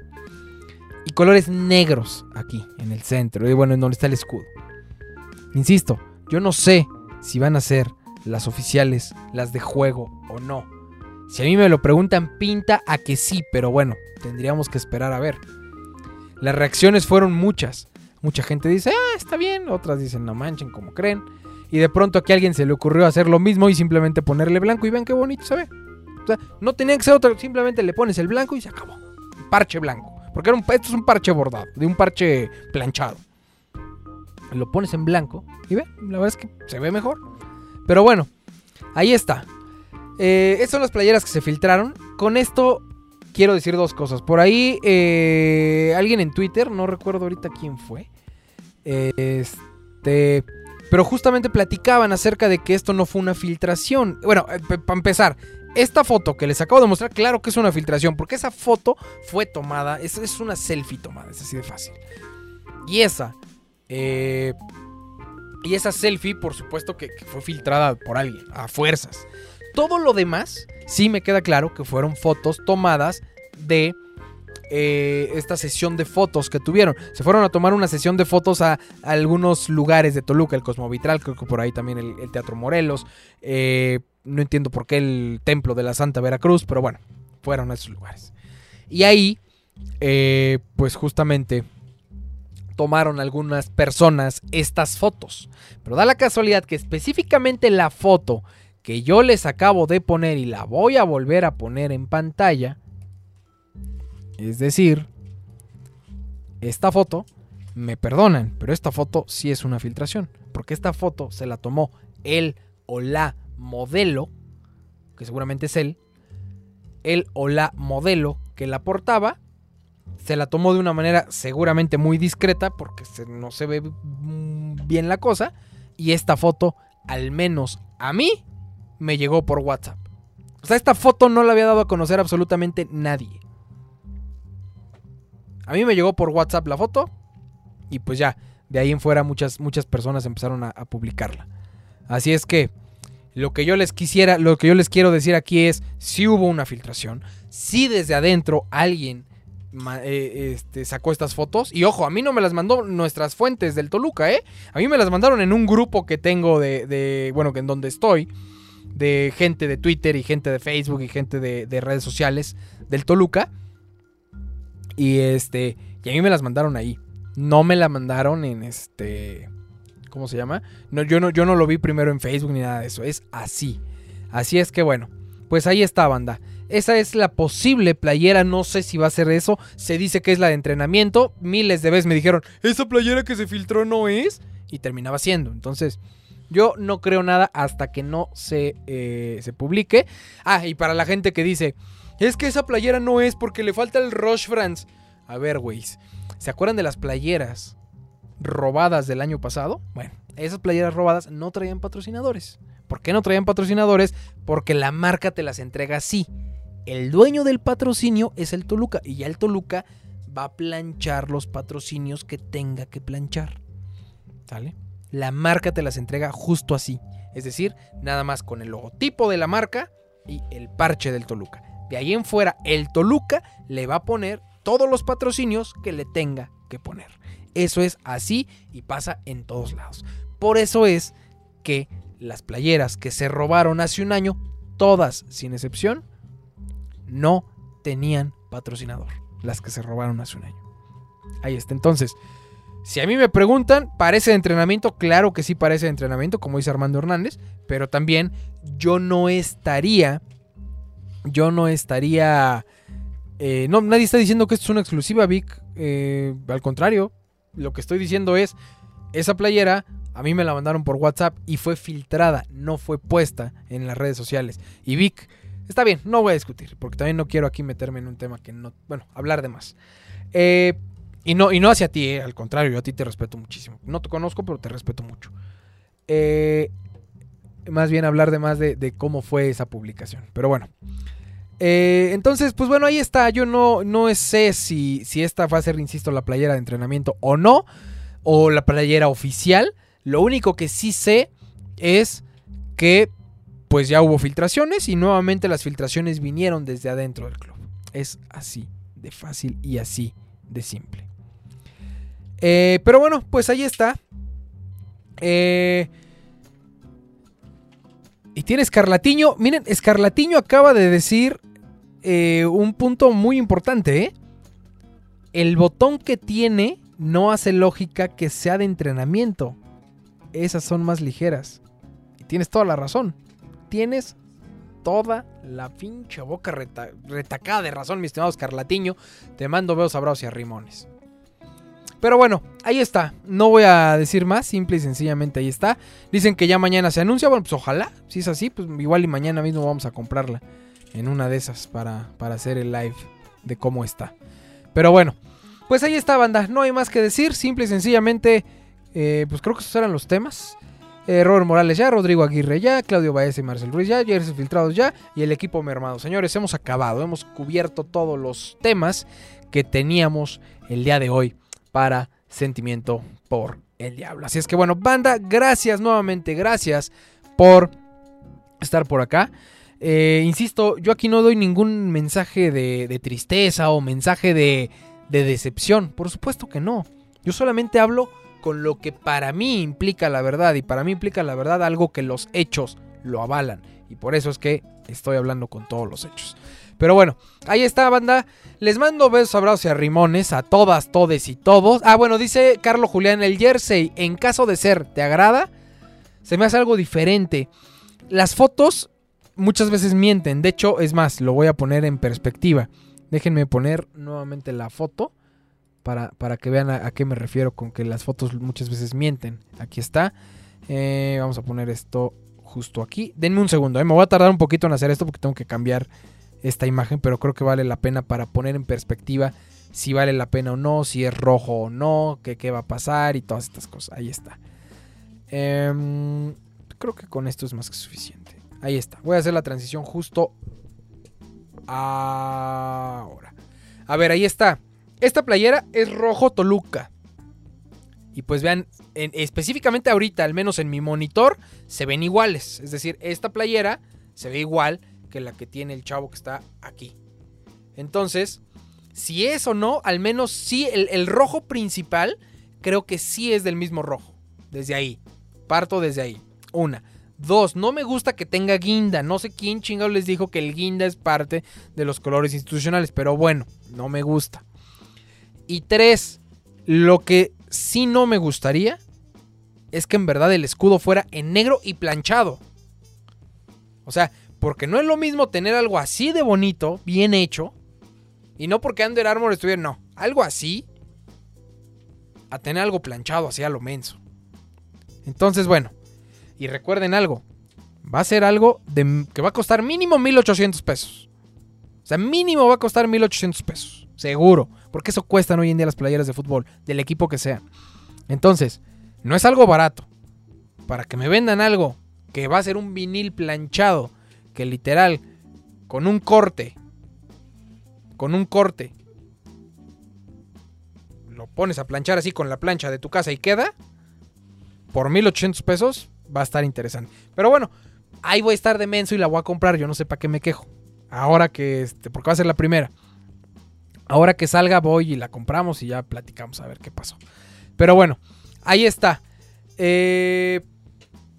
Y colores negros aquí, en el centro, y bueno, en donde está el escudo. Insisto, yo no sé si van a ser las oficiales, las de juego o no. Si a mí me lo preguntan, pinta a que sí, pero bueno, tendríamos que esperar a ver. Las reacciones fueron muchas. Mucha gente dice, ah, está bien. Otras dicen, no manchen, como creen. Y de pronto aquí a alguien se le ocurrió hacer lo mismo y simplemente ponerle blanco y ven qué bonito se ve no tenía que ser otro, simplemente le pones el blanco y se acabó. Parche blanco. Porque era un, esto es un parche bordado, de un parche planchado. Lo pones en blanco y ve, la verdad es que se ve mejor. Pero bueno, ahí está. Eh, estas son las playeras que se filtraron. Con esto quiero decir dos cosas. Por ahí eh, alguien en Twitter, no recuerdo ahorita quién fue. este... Pero justamente platicaban acerca de que esto no fue una filtración. Bueno, eh, para empezar, esta foto que les acabo de mostrar, claro que es una filtración, porque esa foto fue tomada, es, es una selfie tomada, es así de fácil. Y esa, eh, y esa selfie, por supuesto que, fue filtrada por alguien, a fuerzas. Todo lo demás, sí me queda claro que fueron fotos tomadas de eh, esta sesión de fotos que tuvieron. Se fueron a tomar una sesión de fotos a, algunos lugares de Toluca, el Cosmovitral, creo que por ahí también el, el Teatro Morelos. Eh, no entiendo por qué el templo de la Santa Veracruz, pero bueno, fueron a esos lugares. Y ahí, eh, pues justamente tomaron algunas personas estas fotos. Pero da la casualidad que específicamente la foto que yo les acabo de poner y la voy a volver a poner en pantalla, es decir, esta foto, me perdonan, pero esta foto sí es una filtración, porque esta foto se la tomó él o la modelo, que seguramente es él, él o la modelo que la portaba, se la tomó de una manera seguramente muy discreta porque no se ve bien la cosa, y esta foto, al menos a mí, me llegó por WhatsApp. O sea, esta foto no la había dado a conocer absolutamente nadie. A mí me llegó por WhatsApp la foto y pues ya, de ahí en fuera muchas, muchas personas empezaron a publicarla. Así es que lo que yo les quisiera, lo que yo les quiero decir aquí es, si hubo una filtración, si desde adentro alguien eh, este, sacó estas fotos. Y ojo, a mí no me las mandó nuestras fuentes del Toluca, ¿eh? A mí me las mandaron en un grupo que tengo de, de bueno, que en donde estoy, de gente de Twitter y gente de Facebook y gente de, de redes sociales del Toluca. Y este, y a mí me las mandaron ahí. No me la mandaron en este ¿cómo se llama? No, yo, no, yo no lo vi primero en Facebook ni nada de eso, es así. Así es que bueno, pues ahí está banda. Esa es la posible playera, no sé si va a ser eso. Se dice que es la de entrenamiento. Miles de veces me dijeron, esa playera que se filtró no es. Y terminaba siendo. Entonces, yo no creo nada hasta que no se, eh, se publique. Ah, y para la gente que dice, es que esa playera no es porque le falta el Roche France. A ver, güeyes, ¿se acuerdan de las playeras robadas del año pasado, bueno, esas playeras robadas no traían patrocinadores. ¿Por qué no traían patrocinadores? Porque la marca te las entrega así. El dueño del patrocinio es el Toluca y ya el Toluca va a planchar los patrocinios que tenga que planchar. ¿Sale? La marca te las entrega justo así. Es decir, nada más con el logotipo de la marca y el parche del Toluca. De ahí en fuera, el Toluca le va a poner todos los patrocinios que le tenga que poner. Eso es así y pasa en todos lados. Por eso es que las playeras que se robaron hace un año, todas sin excepción, no tenían patrocinador. Las que se robaron hace un año. Ahí está. Entonces, Si a mí me preguntan, ¿parece de entrenamiento? Claro que sí parece de entrenamiento, como dice Armando Hernández, pero también yo no estaría, yo no estaría, eh, no, nadie está diciendo que esto es una exclusiva, Vic, eh, al contrario, lo que estoy diciendo es, esa playera a mí me la mandaron por WhatsApp y fue filtrada, no fue puesta en las redes sociales. Y Vic, está bien, no voy a discutir, porque también no quiero aquí meterme en un tema que no, bueno, hablar de más. Eh, y no, y no hacia ti, eh, al contrario, yo a ti te respeto muchísimo. No te conozco, pero te respeto mucho. Eh, más bien hablar de más de, cómo fue esa publicación. Pero bueno. Entonces, pues bueno, ahí está. Yo no, no sé si, si esta va a ser, insisto, la playera de entrenamiento o no. O la playera oficial. Lo único que sí sé es que pues ya hubo filtraciones y nuevamente las filtraciones vinieron desde adentro del club. Es así de fácil y así de simple. Eh, pero bueno, pues ahí está. Eh, y tiene Escarlatiño. Miren, Escarlatiño acaba de decir eh, un punto muy importante. El botón que tiene no hace lógica que sea de entrenamiento esas son más ligeras. Y tienes toda la razón. Tienes toda la pinche boca retacada de razón, mi estimado Escarlatiño. Te mando besos, abrazos y arrimones. Pero bueno, ahí está. No voy a decir más, simple y sencillamente ahí está. Dicen que ya mañana se anuncia. Bueno, pues ojalá. Si es así, pues igual y mañana mismo vamos a comprarla en una de esas para, para hacer el live de cómo está. Pero bueno, pues ahí está, banda. No hay más que decir. Simple y sencillamente eh, pues creo que esos eran los temas. Eh, Robert Morales ya, Rodrigo Aguirre ya, Claudio Baez y Marcel Ruiz ya, Jerry Filtrados ya y el equipo mermado. Señores, hemos acabado, hemos cubierto todos los temas que teníamos el día de hoy para Sentimiento por el Diablo. Así es que bueno, banda, gracias nuevamente, gracias por estar por acá. Eh, insisto, yo aquí no doy ningún mensaje de, tristeza o mensaje de, de decepción. Por supuesto que no. Yo solamente hablo con lo que para mí implica la verdad. Y para mí implica la verdad algo que los hechos lo avalan. Y por eso es que estoy hablando con todos los hechos. Pero bueno, ahí está, banda. Les mando besos, abrazos y arrimones a todas, todes y todos. Ah, bueno, dice Carlos Julián, el jersey, en caso de ser, ¿te agrada? Se me hace algo diferente. Las fotos muchas veces mienten. De hecho, es más, lo voy a poner en perspectiva. Déjenme poner nuevamente la foto para, que vean a, qué me refiero con que las fotos muchas veces mienten. Aquí está. Eh, vamos a poner esto justo aquí. Denme un segundo, eh. me voy a tardar un poquito en hacer esto porque tengo que cambiar esta imagen, pero creo que vale la pena para poner en perspectiva si vale la pena o no, si es rojo o no, qué, qué va a pasar y todas estas cosas. Ahí está. Em, creo que con esto es más que suficiente. Ahí está. Voy a hacer la transición justo ahora. A ver, ahí está. Esta playera es rojo Toluca. Y pues vean, específicamente ahorita, al menos en mi monitor, se ven iguales. Es decir, esta playera se ve igual que la que tiene el chavo que está aquí. Entonces, si es o no, al menos sí, el, el rojo principal creo que sí es del mismo rojo. Desde ahí. Parto desde ahí. Una. Dos, no me gusta que tenga guinda. No sé quién chingado les dijo que el guinda es parte de los colores institucionales. Pero bueno, no me gusta. Y tres, lo que sí no me gustaría es que en verdad el escudo fuera en negro y planchado. O sea, porque no es lo mismo tener algo así de bonito, bien hecho, y no porque Under Armour estuviera, no, algo así, a tener algo planchado así a lo menso. Entonces, bueno, y recuerden algo, va a ser algo de, que va a costar mínimo 1800 pesos. O sea, mínimo va a costar 1800 pesos, seguro. Porque eso cuestan hoy en día las playeras de fútbol, del equipo que sea. Entonces, no es algo barato. Para que me vendan algo que va a ser un vinil planchado, que literal, con un corte, con un corte, lo pones a planchar así con la plancha de tu casa y queda, por 1800 pesos, va a estar interesante. Pero bueno, ahí voy a estar de menso y la voy a comprar, yo no sé para qué me quejo. Ahora que, este, porque va a ser la primera. Ahora que salga voy y la compramos y ya platicamos a ver qué pasó. Pero bueno, ahí está. Eh,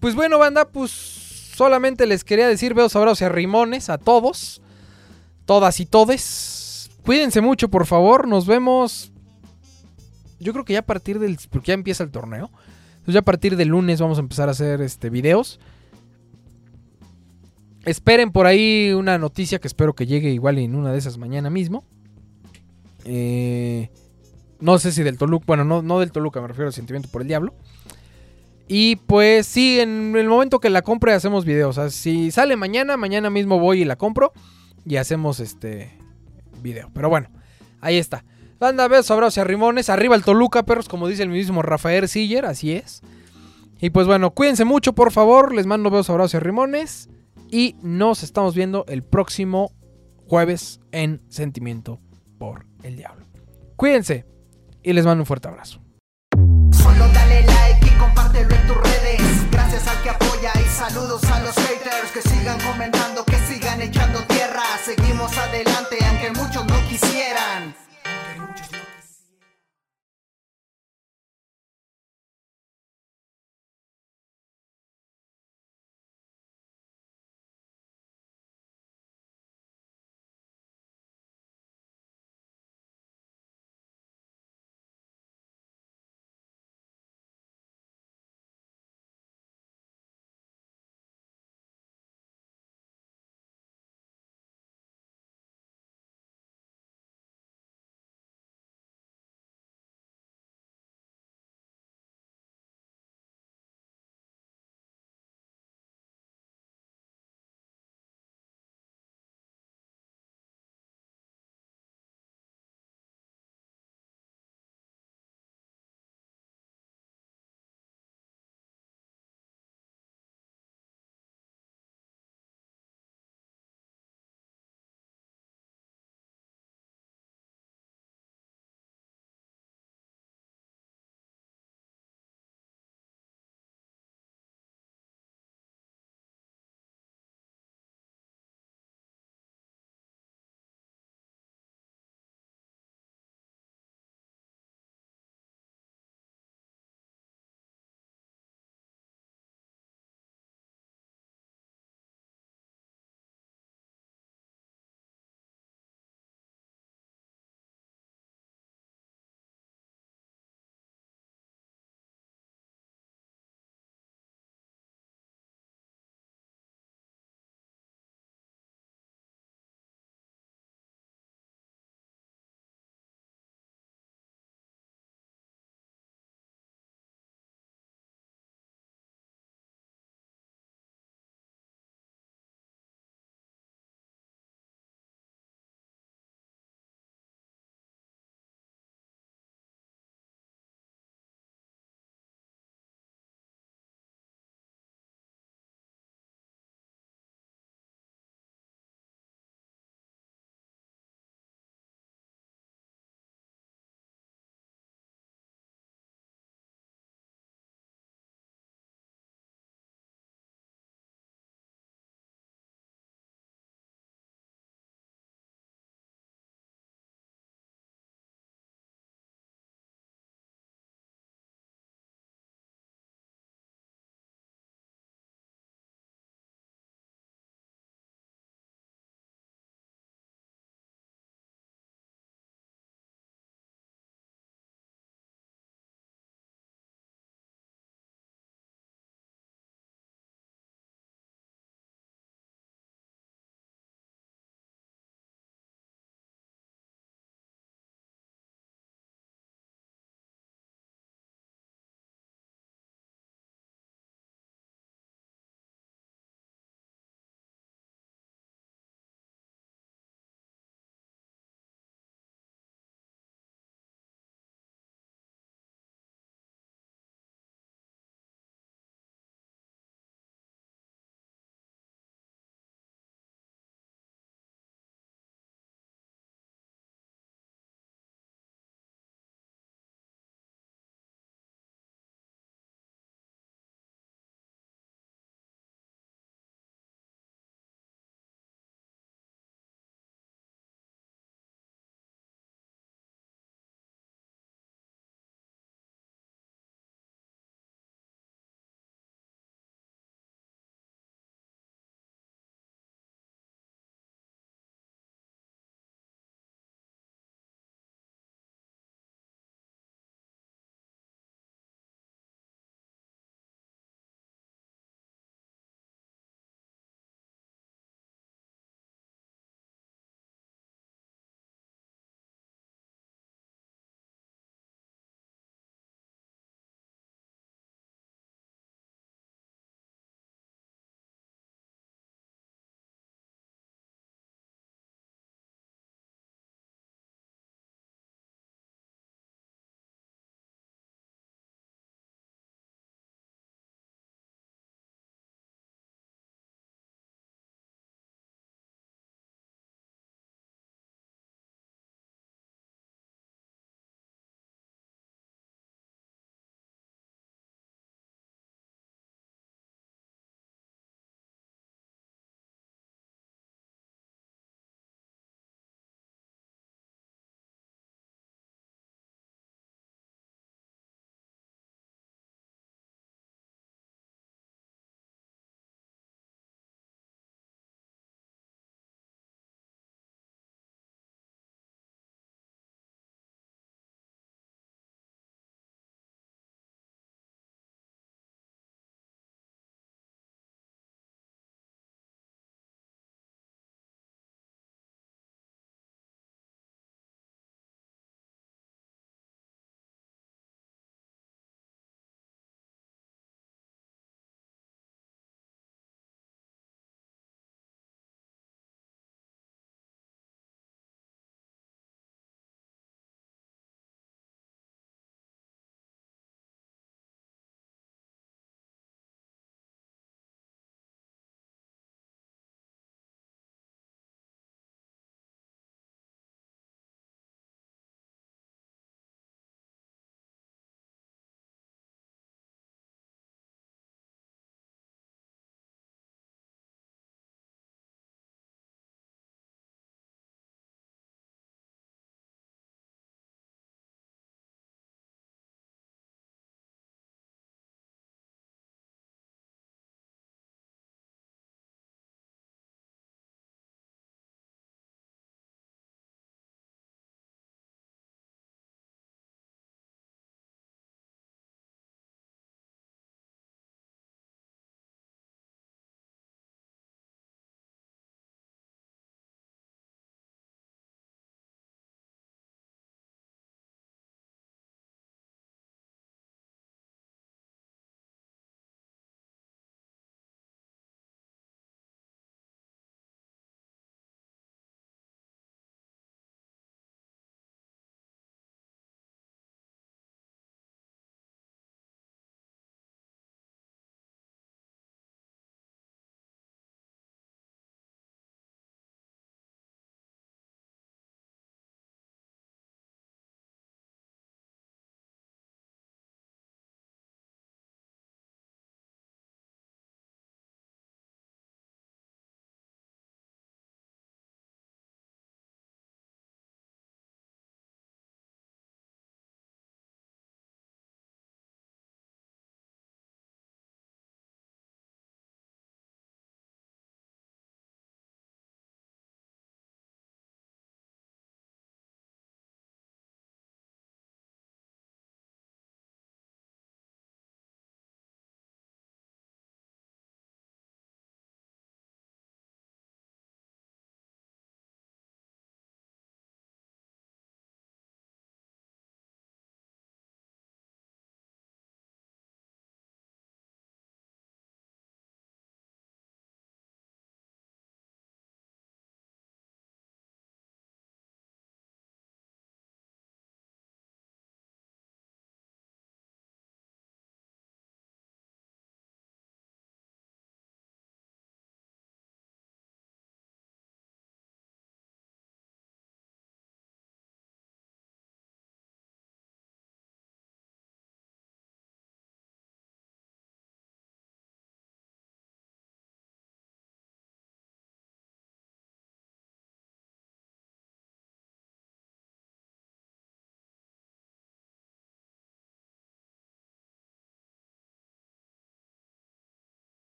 pues bueno, banda, pues solamente les quería decir, veo sabrosos y arrimones a todos. Todas y todes. Cuídense mucho, por favor. Nos vemos yo creo que ya a partir del, porque ya empieza el torneo, entonces ya a partir del lunes vamos a empezar a hacer este videos. Esperen por ahí una noticia que espero que llegue igual en una de esas mañana mismo. Eh, no sé si del Toluca, bueno, no, no del Toluca, me refiero al sentimiento por el diablo. Y pues sí, en el momento que la compre hacemos videos. O sea, si sale mañana, mañana mismo voy y la compro y hacemos este video. Pero bueno, ahí está. Banda, besos, abrazos y arrimones. Arriba el Toluca, perros, como dice el mismo Rafael Siller, así es. Y pues bueno, cuídense mucho, por favor. Les mando besos, abrazos y arrimones. Y nos estamos viendo el próximo jueves en Sentimiento por el Diablo. Cuídense y les mando un fuerte abrazo. Saludos a los haters que sigan comentando, que sigan echando tierra. Seguimos adelante aunque muchos no quisieran.